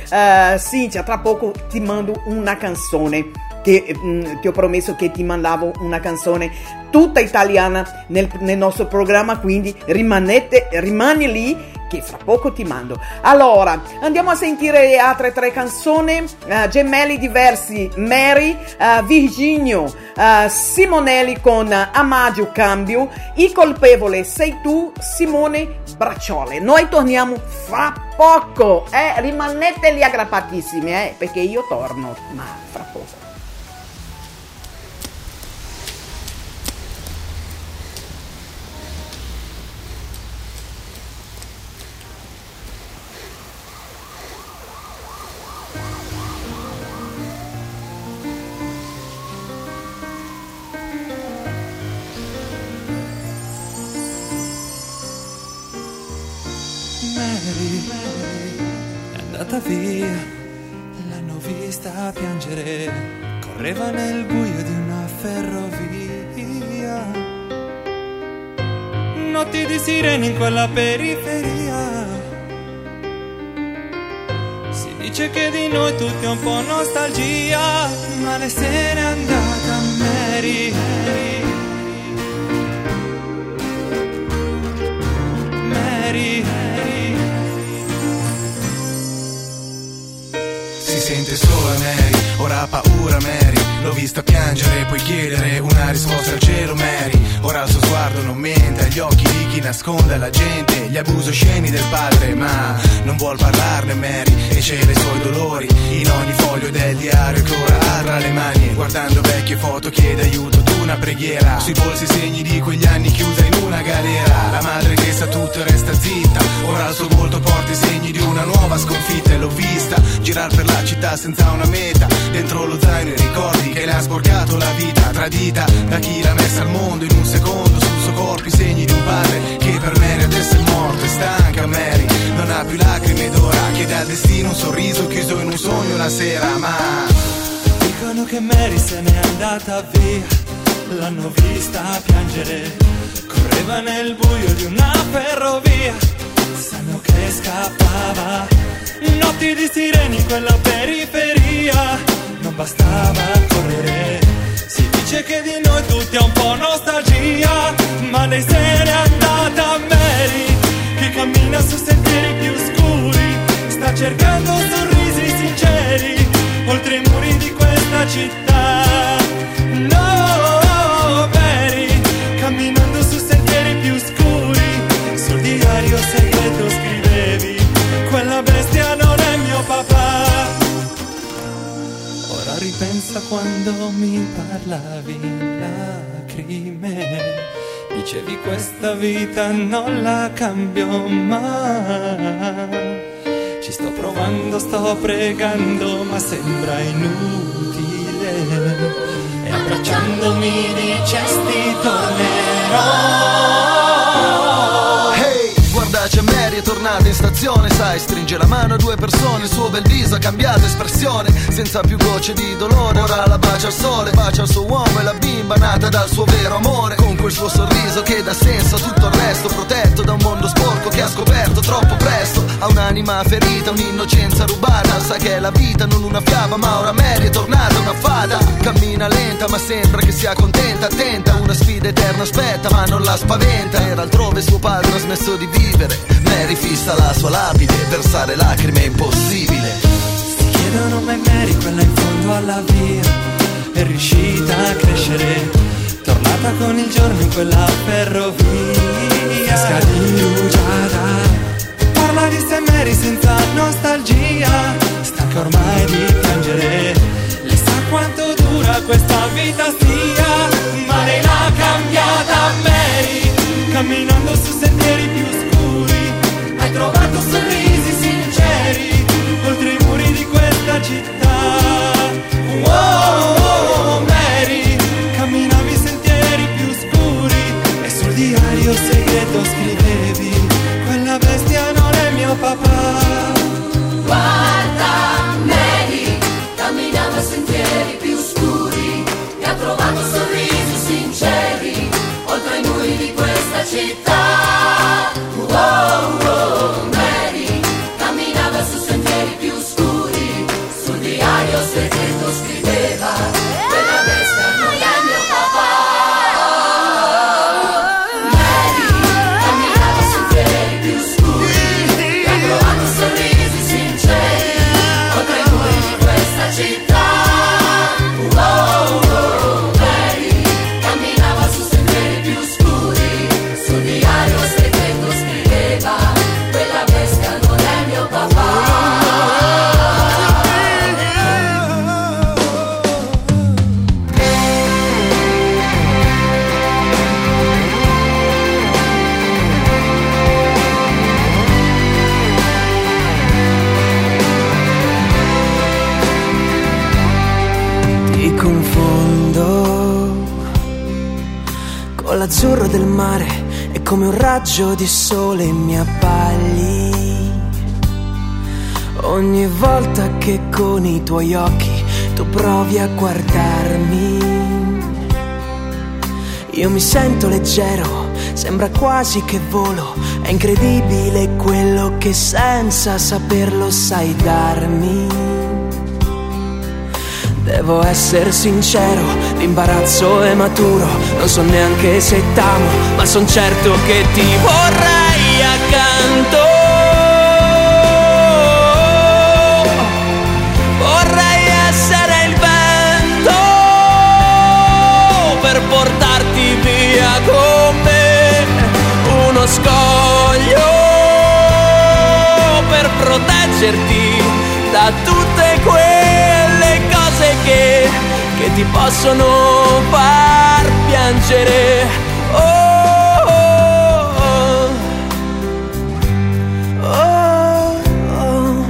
Cinzia, tra poco ti mando una canzone ti, mm, ti ho promesso che ti mandavo una canzone tutta italiana nel, nel nostro programma, quindi rimanete, rimani lì che fra poco ti mando. Allora, andiamo a sentire le altre tre canzoni, eh, gemelli diversi, Mary, eh, Virginio, eh, Simonelli con Amadio Cambio, il colpevole sei tu, Simone Bracciole. Noi torniamo fra poco, eh, rimanete lì aggrappatissimi, eh, perché io torno, ma fra poco. Mary, è andata via, l'hanno vista piangere, correva nel buio di una ferrovia. Notti di sirene in quella periferia. Si dice che di noi tutti è un po' nostalgia, ma lei se n'è andata Mary. Mary. Si sente sola Mary, ora ha paura Mary L'ho vista piangere, puoi chiedere una risposta al cielo Mary. Ora il suo sguardo non mente, agli occhi di chi nasconde alla gente Gli abusi osceni del padre ma non vuol parlarne Mary E cela i suoi dolori. In ogni foglio del diario che ora ha tra le mani Guardando vecchie foto chiede aiuto d'una preghiera. Sui polsi segni di quegli anni chiusa in una galera. La madre che sa tutto e resta zitta. Ora il suo volto porta i segni di una nuova sconfitta E l'ho vista girar per la città senza una meta. Dentro lo zaino i ricordi che le ha sporcato la vita Tradita da chi l'ha messa al mondo in un secondo Sul suo corpo i segni di un padre Che per Mary adesso è morto E stanca. Mary Non ha più lacrime ed ora Chiede al destino un sorriso chiuso in un sogno la sera Ma Dicono che Mary se n'è andata via, l'hanno vista piangere, correva nel buio di una ferrovia, sanno che scappava, notti di sireni in quella periferia, non bastava correre, si dice che di noi tutti è un po' nostalgia, ma lei se n'è andata Mary, che cammina su sentieri più scuri, sta cercando sorrisi sinceri oltre i muri di questa città. No, Ora ripensa quando mi parlavi in lacrime. Dicevi questa vita non la cambio mai. Ci sto provando, sto pregando, ma sembra inutile. E abbracciandomi dicesti tornerò. C'è Mary è tornata in stazione Sai, stringe la mano a due persone Il suo bel viso ha cambiato espressione Senza più gocce di dolore Ora la bacia al sole, bacia il suo uomo E la bimba nata dal suo vero amore Con quel suo sorriso che dà senso a tutto il resto Protetto da un mondo sporco che ha scoperto troppo presto Ha un'anima ferita, un'innocenza rubata Sa che è la vita, non una fiaba Ma ora Mary è tornata una fata Cammina lenta ma sembra che sia contenta Attenta, una sfida eterna aspetta ma non la spaventa Era altrove suo padre ha smesso di vivere Mary fissa la sua lapide Versare lacrime è impossibile. Si chiedono mai Mary, quella in fondo alla via È riuscita a crescere Tornata con il giorno in quella ferrovia. Fresca di rugiada Parla di se Mary senza nostalgia Stanca ormai di piangere Lei sa quanto dura questa vita sia Ma lei l'ha cambiata Mary Camminando su sentieri più scuri trovato sorrisi sinceri Oltre i muri di questa città Wow, Mary Camminavi sentieri più scuri E sul diario segreto scrivevi Quella bestia non è mio papà Guarda, Mary, camminava sentieri più scuri e ha trovato sorrisi sinceri oltre i muri di questa città. Raggio di sole mi abbagli. Ogni volta che con i tuoi occhi tu provi a guardarmi, io mi sento leggero, sembra quasi che volo, è incredibile quello che senza saperlo sai darmi. Devo essere sincero, l'imbarazzo è maturo, non so neanche se t'amo, ma son certo che ti vorrei accanto. Vorrei essere il vento per portarti via con me, uno scoglio per proteggerti da tutte possono far piangere. Oh, oh, oh, oh.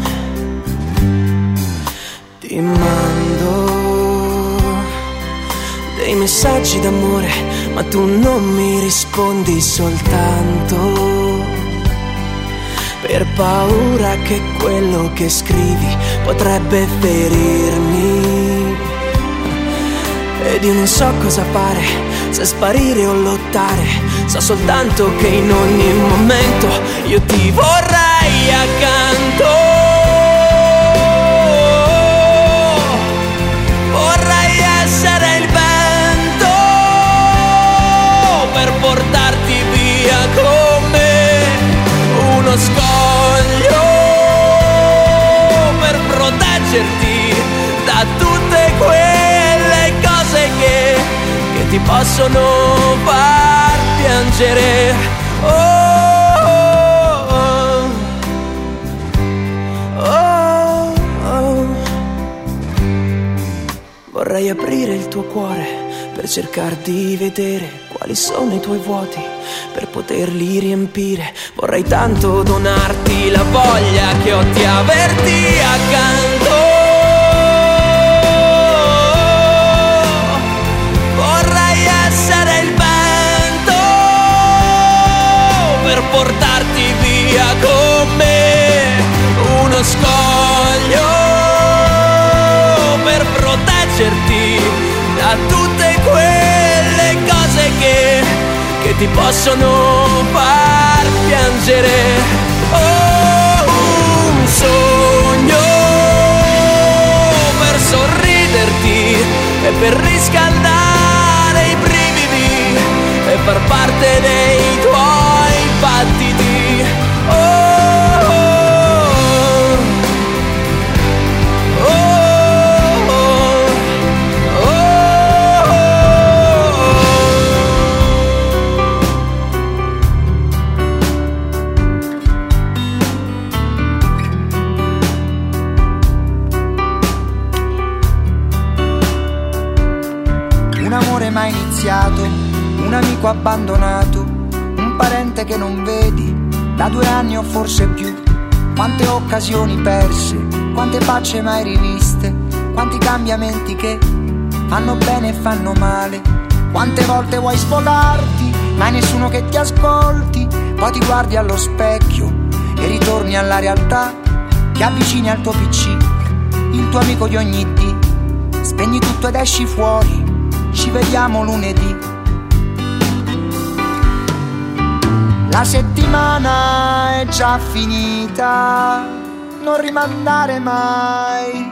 Ti mando dei messaggi d'amore, ma tu non mi rispondi soltanto per paura che quello che scrivi potrebbe ferirmi. Ed io non so cosa fare, se sparire o lottare, so soltanto che in ogni momento io ti vorrei accanto. Vorrei essere il vento per portarti via con me, uno scoglio per proteggerti da tutte ti possono far piangere. Oh, oh, oh, oh. Vorrei aprire il tuo cuore per cercare di vedere quali sono i tuoi vuoti, per poterli riempire. Vorrei tanto donarti la voglia che ho di averti accanto. Per portarti via con me, uno scoglio per proteggerti da tutte quelle cose che, che ti possono far piangere. Oh, un sogno per sorriderti e per riscaldare i brividi e far parte dei tuoi battiti. Oh, oh, oh, oh, Un amore mai iniziato, un amico abbandonato, parente che non vedi da due anni o forse più. Quante occasioni perse, quante facce mai riviste, quanti cambiamenti che fanno bene e fanno male. Quante volte vuoi sfogarti, ma hai nessuno che ti ascolti, poi ti guardi allo specchio e ritorni alla realtà, ti avvicini al tuo PC, il tuo amico di ogni dì, spegni tutto ed esci fuori ci vediamo lunedì. La settimana è già finita, non rimandare mai.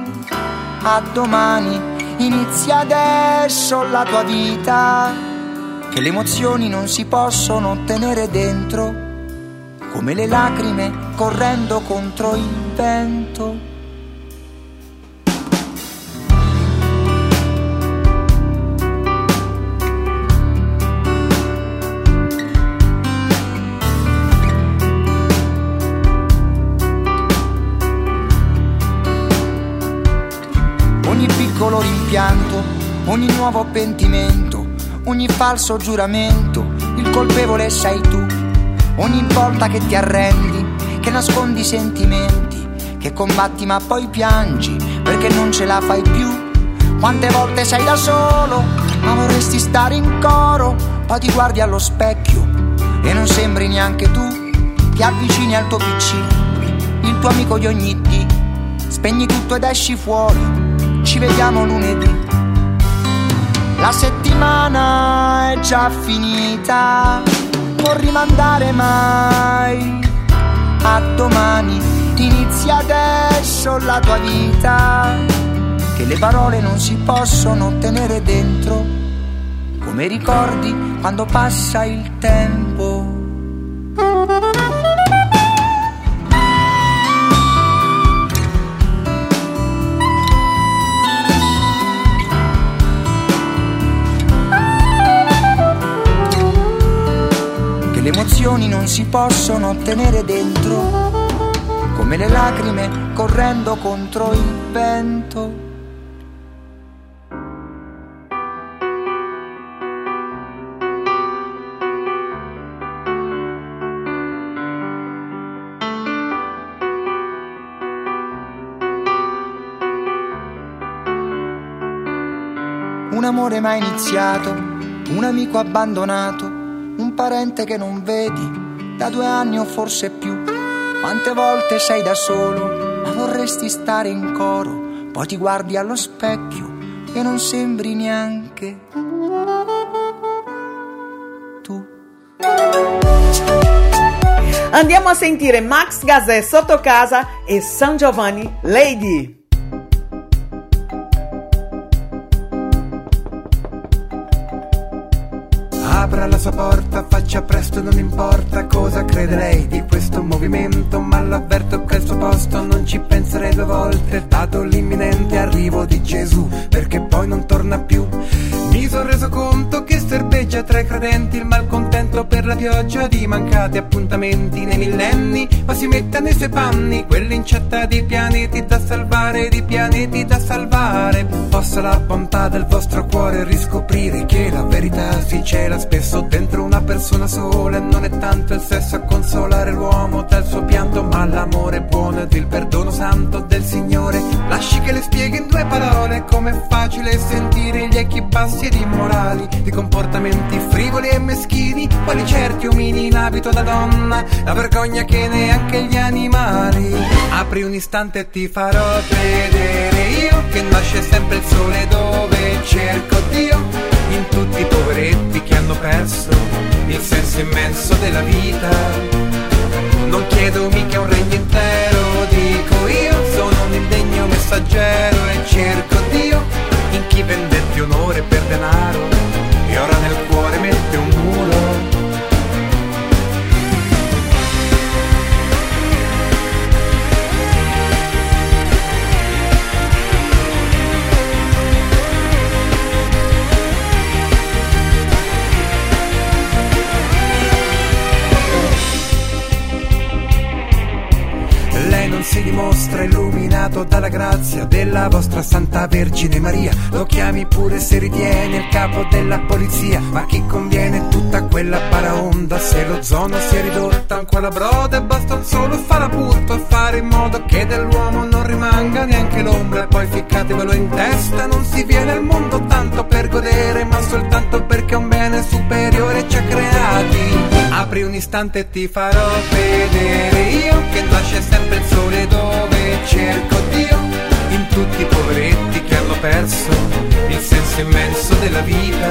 A domani inizia adesso la tua vita, che le emozioni non si possono tenere dentro, come le lacrime correndo contro il vento. Ogni nuovo pentimento, ogni falso giuramento, il colpevole sei tu. Ogni volta che ti arrendi, che nascondi sentimenti, che combatti ma poi piangi perché non ce la fai più. Quante volte sei da solo, ma vorresti stare in coro, poi ti guardi allo specchio e non sembri neanche tu. Ti avvicini al tuo PC, il tuo amico di ogni dì, spegni tutto ed esci fuori, ci vediamo lunedì. La settimana è già finita, non rimandare mai a domani, inizia adesso la tua vita, che le parole non si possono tenere dentro, come ricordi quando passa il tempo. Emozioni non si possono tenere dentro, come le lacrime correndo contro il vento. Un amore mai iniziato, un amico abbandonato, un parente che non vedi da due anni o forse più. Quante volte sei da solo, ma vorresti stare in coro, poi ti guardi allo specchio e non sembri neanche Andiamo a sentire Max Gazzè sotto casa e San Giovanni Lady. Apra la sua porta, faccia presto, non importa cosa crede lei di questo movimento, ma l'avverto che al suo posto non ci penserei due volte, dato l'imminente arrivo di Gesù, perché poi non torna più. Mi sono reso conto che serpeggia tra i credenti il malcontento per la pioggia di mancati appuntamenti nei millenni, ma si metta nei suoi panni, quell'incetta di pianeti da salvare, di pianeti da salvare. Possa la bontà del vostro cuore riscoprire che la verità si cela spesso dentro una persona sola e non è tanto il sesso a consolare l'uomo dal suo pianto, ma l'amore buono ed il perdono santo del Signore. Lasci che le spieghi in due parole com'è facile sentire gli echi bassi ed immorali di comportamenti frivoli e meschini, quali certi omini in abito da donna, la vergogna che neanche gli animali. Apri un istante e ti farò vedere io che nasce sempre il sole dove cerco Dio in tutti i poveretti che hanno perso il senso immenso della vita. Non chiedo mica un regno intero, dico io, sono un indegno messaggero e cerco Dio in chi vendette onore per denaro e ora nel cuore mette un muro. Non si dimostra illuminato dalla grazia della vostra Santa Vergine Maria. Lo chiami pure se ritiene il capo della polizia. Ma chi conviene tutta quella paraonda se lo zono si è ridotta ancora broda e basta un solo farapurto a fare in modo che dell'uomo non rimanga neanche l'ombra. E poi ficcatevelo in testa, non si viene istante ti farò vedere io che nasce sempre il sole dove cerco Dio in tutti i poveretti che hanno perso il senso immenso della vita.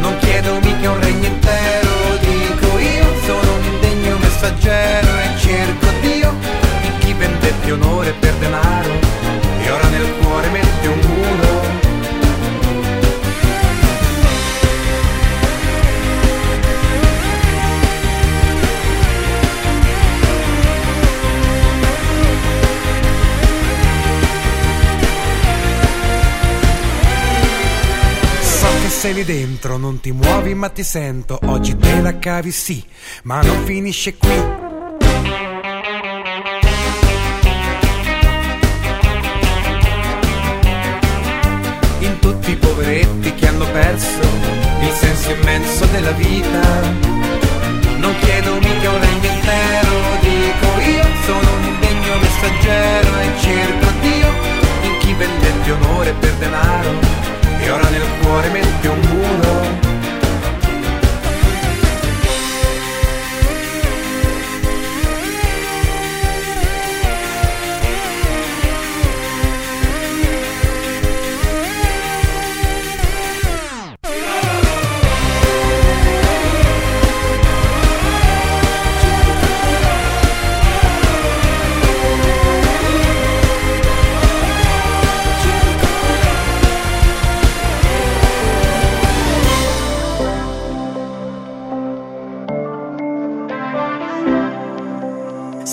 Non chiedo mica un regno intero, dico io, sono un indegno messaggero e cerco Dio in chi vendette onore per denaro e ora nel cuore mette un sei lì dentro, non ti muovi ma ti sento, oggi te la cavi sì, ma non finisce qui. In tutti i poveretti che hanno perso il senso immenso della vita. Non chiedo mica un regno intero, dico io, sono un indegno messaggero e cerco onore per denaro e ora nel cuore mette un muro.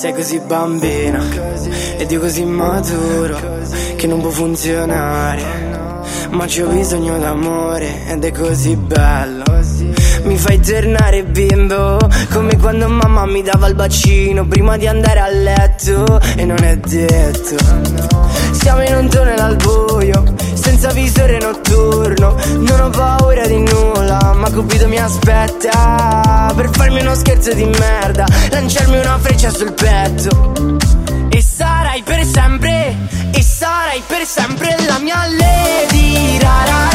Sei così bambina ed io così maturo che non può funzionare. Ma c'ho bisogno d'amore ed è così bello. Mi fai tornare bimbo come quando mamma mi dava il bacino prima di andare a letto e non è detto. Siamo in un tunnel al buio, senza visore notturno. Non ho paura di nulla, ma Cupido mi aspetta per farmi uno scherzo di merda, lanciarmi una freccia sul petto. E sarai per sempre, e sarai per sempre la mia lady. Ra,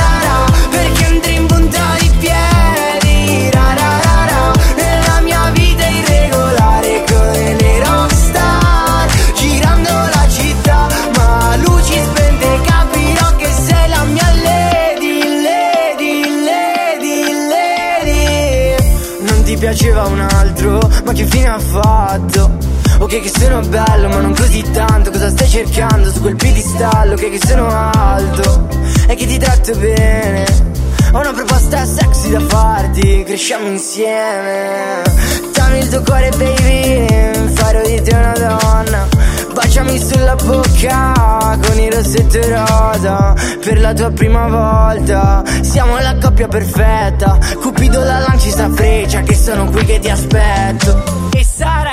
ha fatto? Ok che sono bello ma non così tanto. Cosa stai cercando su quel piedistallo? Ok che sono alto e che ti tratto bene. Ho una proposta sexy da farti Cresciamo insieme. Dammi il tuo cuore baby Farò di te una donna. Baciami sulla bocca con il rossetto rosa. Per la tua prima volta Siamo la coppia perfetta. Cupido la lanci sta freccia Che sono qui che ti aspetto. E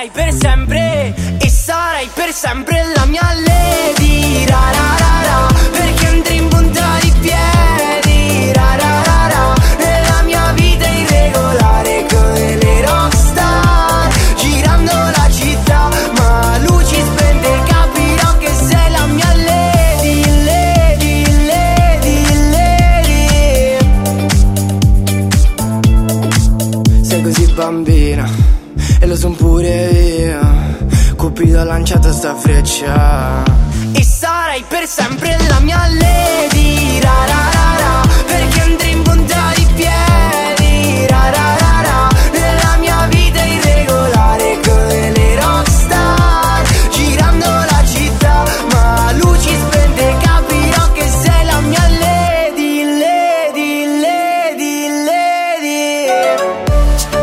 sarai per sempre E sarai per sempre la mia lady. Ra, ra, ra, ra, Perché andrei in punta di piedi. Ra, ra, ra, ra, Nella mia vita irregolare come le rockstar. Girando la città ma luci spente capirò che sei la mia lady, lady, lady, lady. Sei così bambina Cupido ha lanciato sta freccia. E sarai per sempre la mia lady ra, ra, ra, ra, Perché andrei in punta di piedi ra, ra, ra, ra, Nella mia vita irregolare come le rockstar. Girando la città ma a luci spente capirò che sei la mia lady, lady, lady, lady.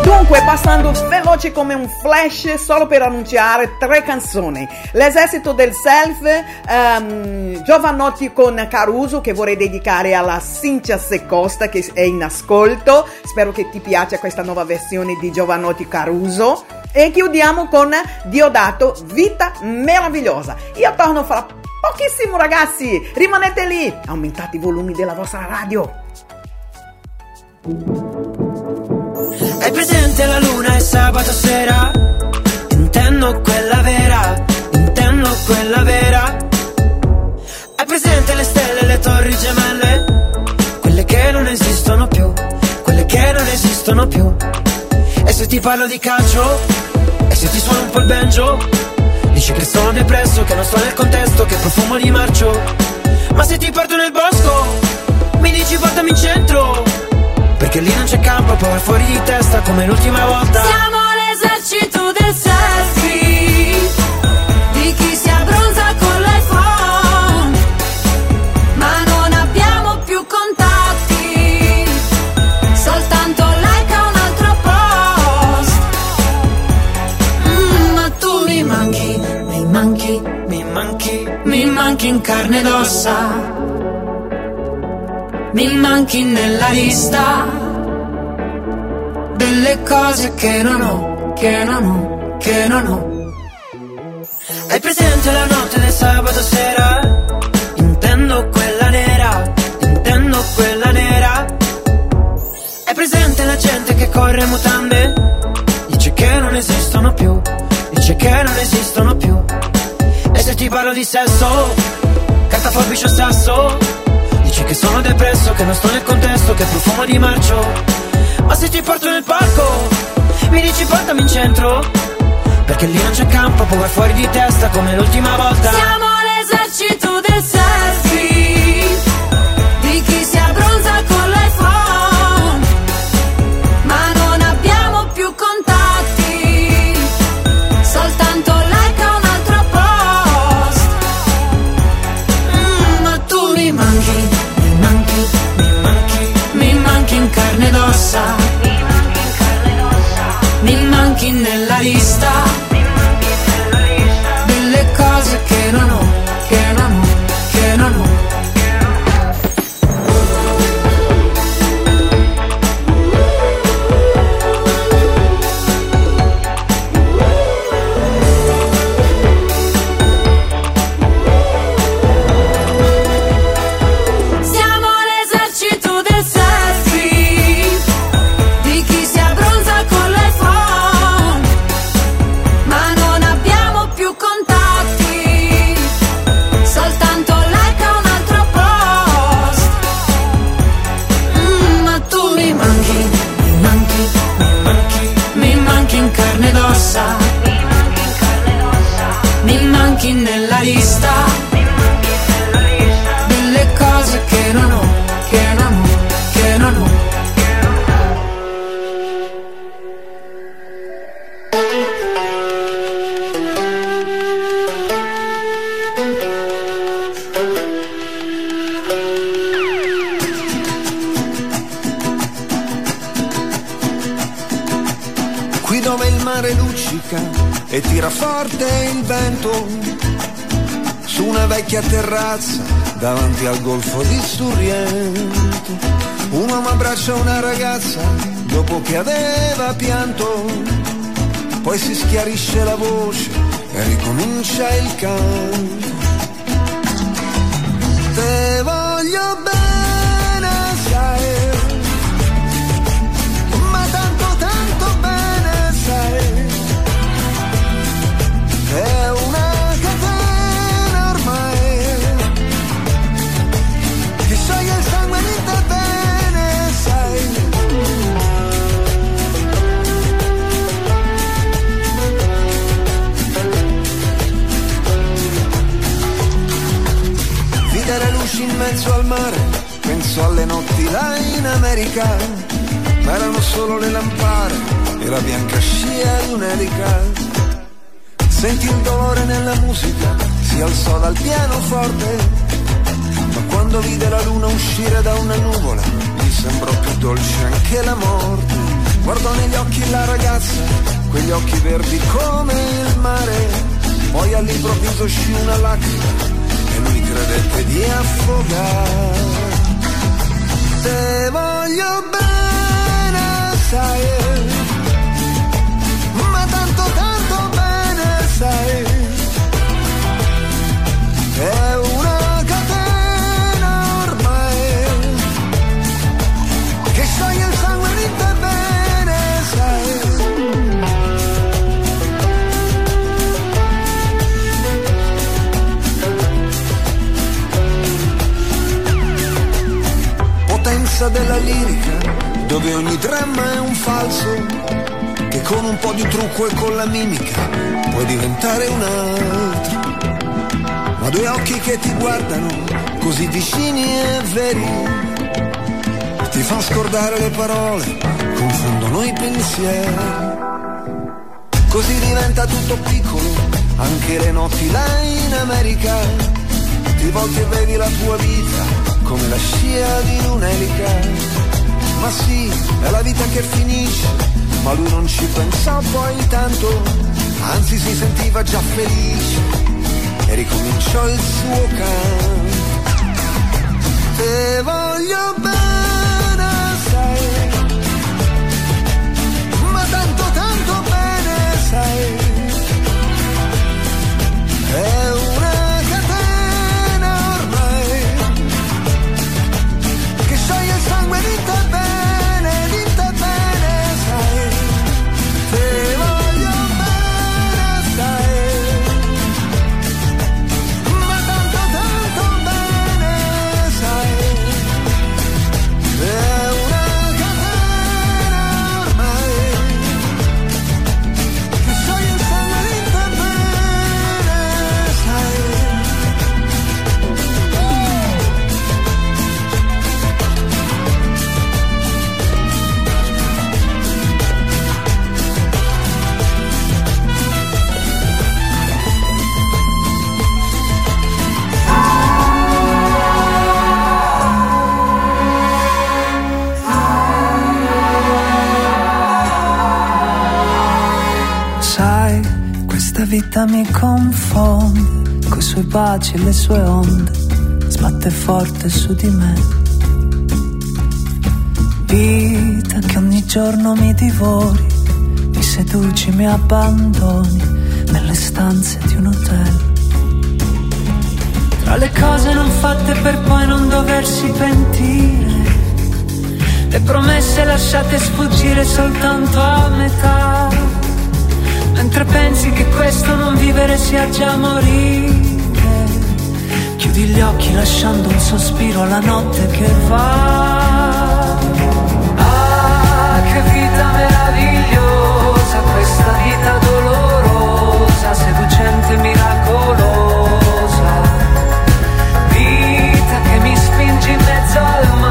Dunque, passando veloce come un flash solo per annunciare tre canzoni. L'esercito del self, ehm, Giovanotti con Caruso che vorrei dedicare alla Cinzia Secosta che è in ascolto. Spero che ti piaccia questa nuova versione di Giovanotti Caruso. E chiudiamo con Diodato, Vita Meravigliosa. Io torno fra pochissimo ragazzi, rimanete lì, aumentate i volumi della vostra radio. Hai presente la luna e sabato sera? Intendo quella vera, intendo quella vera. Hai presente le stelle e le torri gemelle? Quelle che non esistono più, quelle che non esistono più. E se ti parlo di calcio? E se ti suono un po' il banjo? Dici che sono depresso, che non sto nel contesto, che profumo di marcio. Ma se ti porto nel bosco, mi dici portami in centro. Perché lì non c'è campo, poi fuori di testa come l'ultima volta. Siamo l'esercito del selfie. Di chi si abbronza con l'iPhone. Ma non abbiamo più contatti. Soltanto like un altro post. Mm, Ma tu mi manchi, mi manchi, mi manchi, mi manchi in carne ed ossa Mi manchi nella lista Delle cose che non ho, che non ho, che non ho Hai presente la notte del sabato sera? Intendo quella nera, intendo quella nera. Hai presente la gente che corre mutande? Dice che non esistono più, dice che non esistono più. E se ti parlo di sesso, carta forbice o sasso? Che sono depresso, che non sto nel contesto, che profumo di marcio. Ma se ti porto nel parco, mi dici portami in centro? Perché lì non c'è campo, poi vai fuori di testa come l'ultima volta. Siamo l'esercito del selfie vecchia terrazza davanti al golfo di Sorrento. Un uomo abbraccia una ragazza dopo che aveva pianto, poi si schiarisce la voce e ricomincia il canto. In mezzo al mare, penso alle notti là in America, ma erano solo le lampare e la bianca scia di un'elica. Senti il dolore nella musica, si alzò dal pianoforte, ma quando vide la luna uscire da una nuvola, gli sembrò più dolce anche la morte. Guardò negli occhi la ragazza, quegli occhi verdi come il mare, poi all'improvviso uscì una lacrima credette di affogare. Te voglio bene, sai, ma tanto tanto bene, sai, è una potenza della lirica, dove ogni dramma è un falso, che con un po' di trucco e con la mimica puoi diventare un altro. Ma due occhi che ti guardano, così vicini e veri, ti fanno scordare le parole, confondono i pensieri. Così diventa tutto piccolo, anche le notti là in America. Ti volti e vedi la tua vita come la scia di un'elica. Ma sì, è la vita che finisce, ma lui non ci pensò poi tanto, anzi si sentiva già felice e ricominciò il suo canto. Te voglio bene, sai, ma tanto tanto bene, sai. È una mi confonde, coi suoi baci e le sue onde, sbatte forte su di me. Vita che ogni giorno mi divori, mi seduci, mi abbandoni nelle stanze di un hotel. Tra le cose non fatte per poi non doversi pentire, le promesse lasciate sfuggire soltanto a metà. Mentre pensi che questo non vivere sia già morire, chiudi gli occhi lasciando un sospiro alla notte che va. Ah, che vita meravigliosa, questa vita dolorosa, seducente, miracolosa. Vita che mi spingi in mezzo al mare,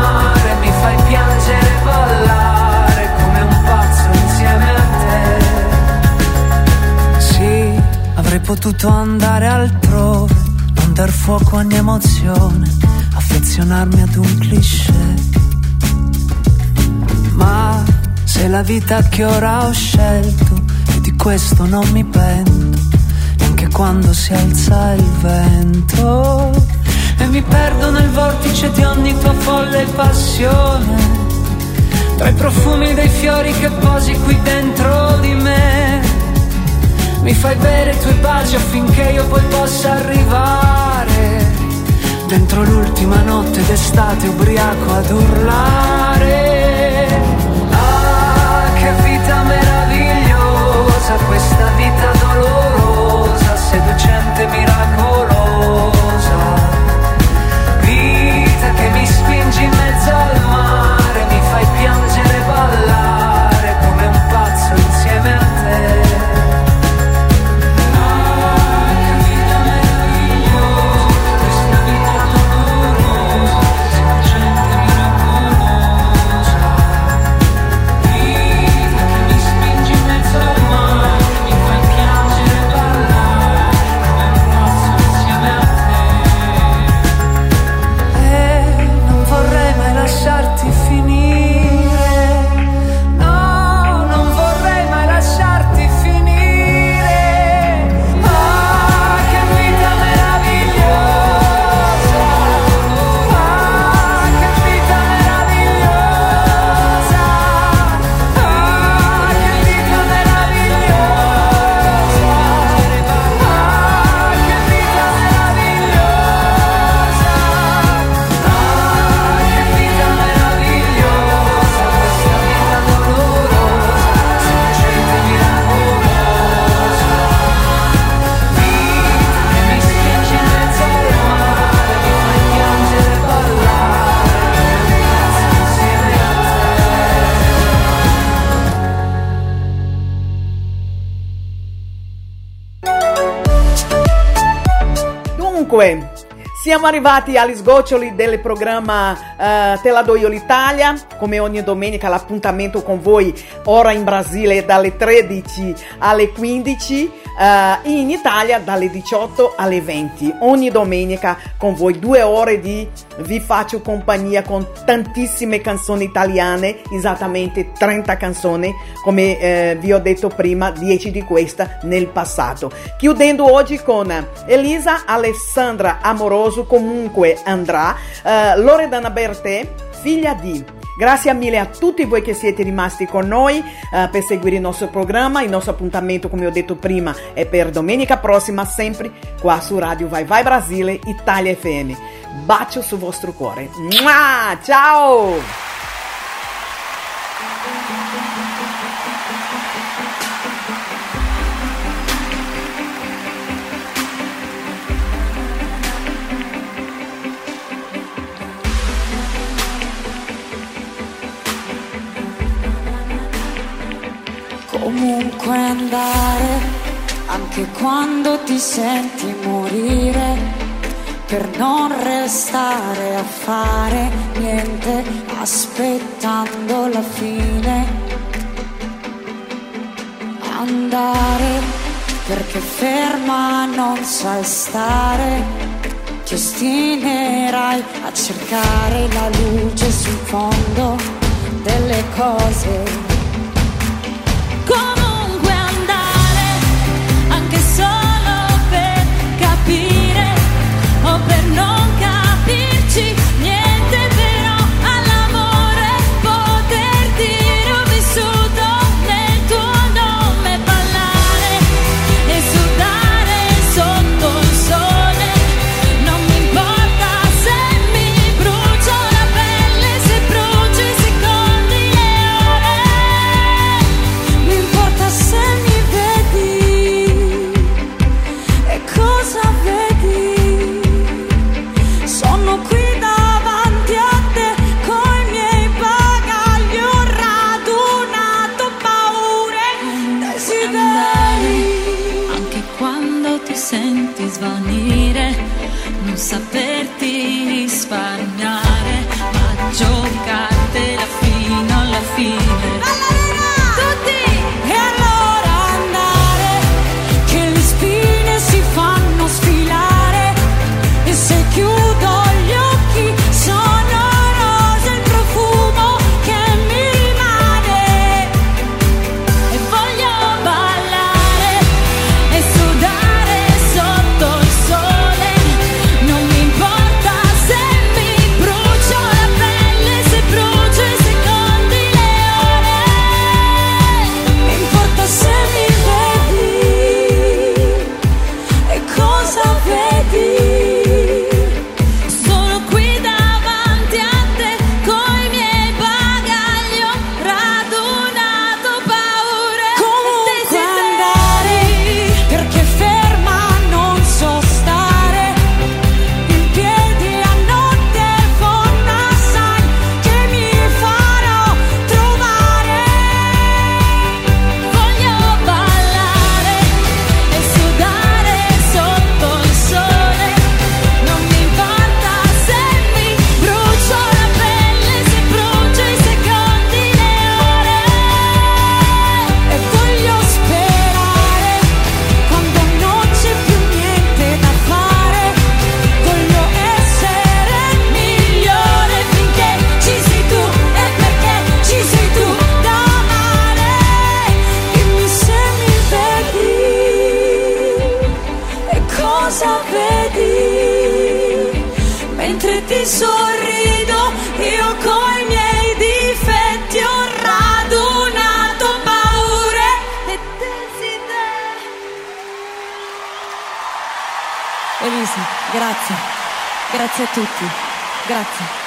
potuto andare altrove, non dar fuoco a ogni emozione, affezionarmi ad un cliché. Ma se la vita che ora ho scelto è di questo non mi pento, neanche quando si alza il vento. E mi perdo nel vortice di ogni tua folle passione. Tra i profumi dei fiori che posi qui dentro di me. Mi fai bere i tuoi baci affinché io poi possa arrivare. Dentro l'ultima notte d'estate ubriaco ad urlare. Ah, che vita meravigliosa, questa vita dolorosa, seducente, miracolosa. Vita che mi spingi in mezzo al Dunque, siamo arrivati agli sgoccioli del programma eh, Te la do io l'Italia, come ogni domenica l'appuntamento con voi ora in Brasile dalle 13 alle 15, eh, in Italia dalle 18 alle 20. Ogni domenica con voi due ore di vi faccio compagnia con tantissime canzoni italiane, esattamente 30 canzoni, come eh, vi ho detto prima, 10 di questa nel passato. Chiudendo oggi con Elisa Alessandra Amoroso, comunque andrà, eh, Loredana Bertè, figlia di. Grazie mille a tutti voi che siete rimasti con noi eh, per seguire il nostro programma. Il nostro appuntamento, come ho detto prima, è per domenica prossima, sempre qua su Radio Vai Vai Brasile, Italia FM. Bacio sul vostro cuore. Mua! Ciao! Comunque andare, anche quando ti senti morire, per non restare a fare niente, aspettando la fine. Andare, perché ferma non sai stare, ti ostinerai a cercare la luce sul fondo delle cose. Comunque vedi, mentre ti sorrido io coi miei difetti ho radunato paure e desideri. Benissimo, grazie, grazie a tutti, grazie.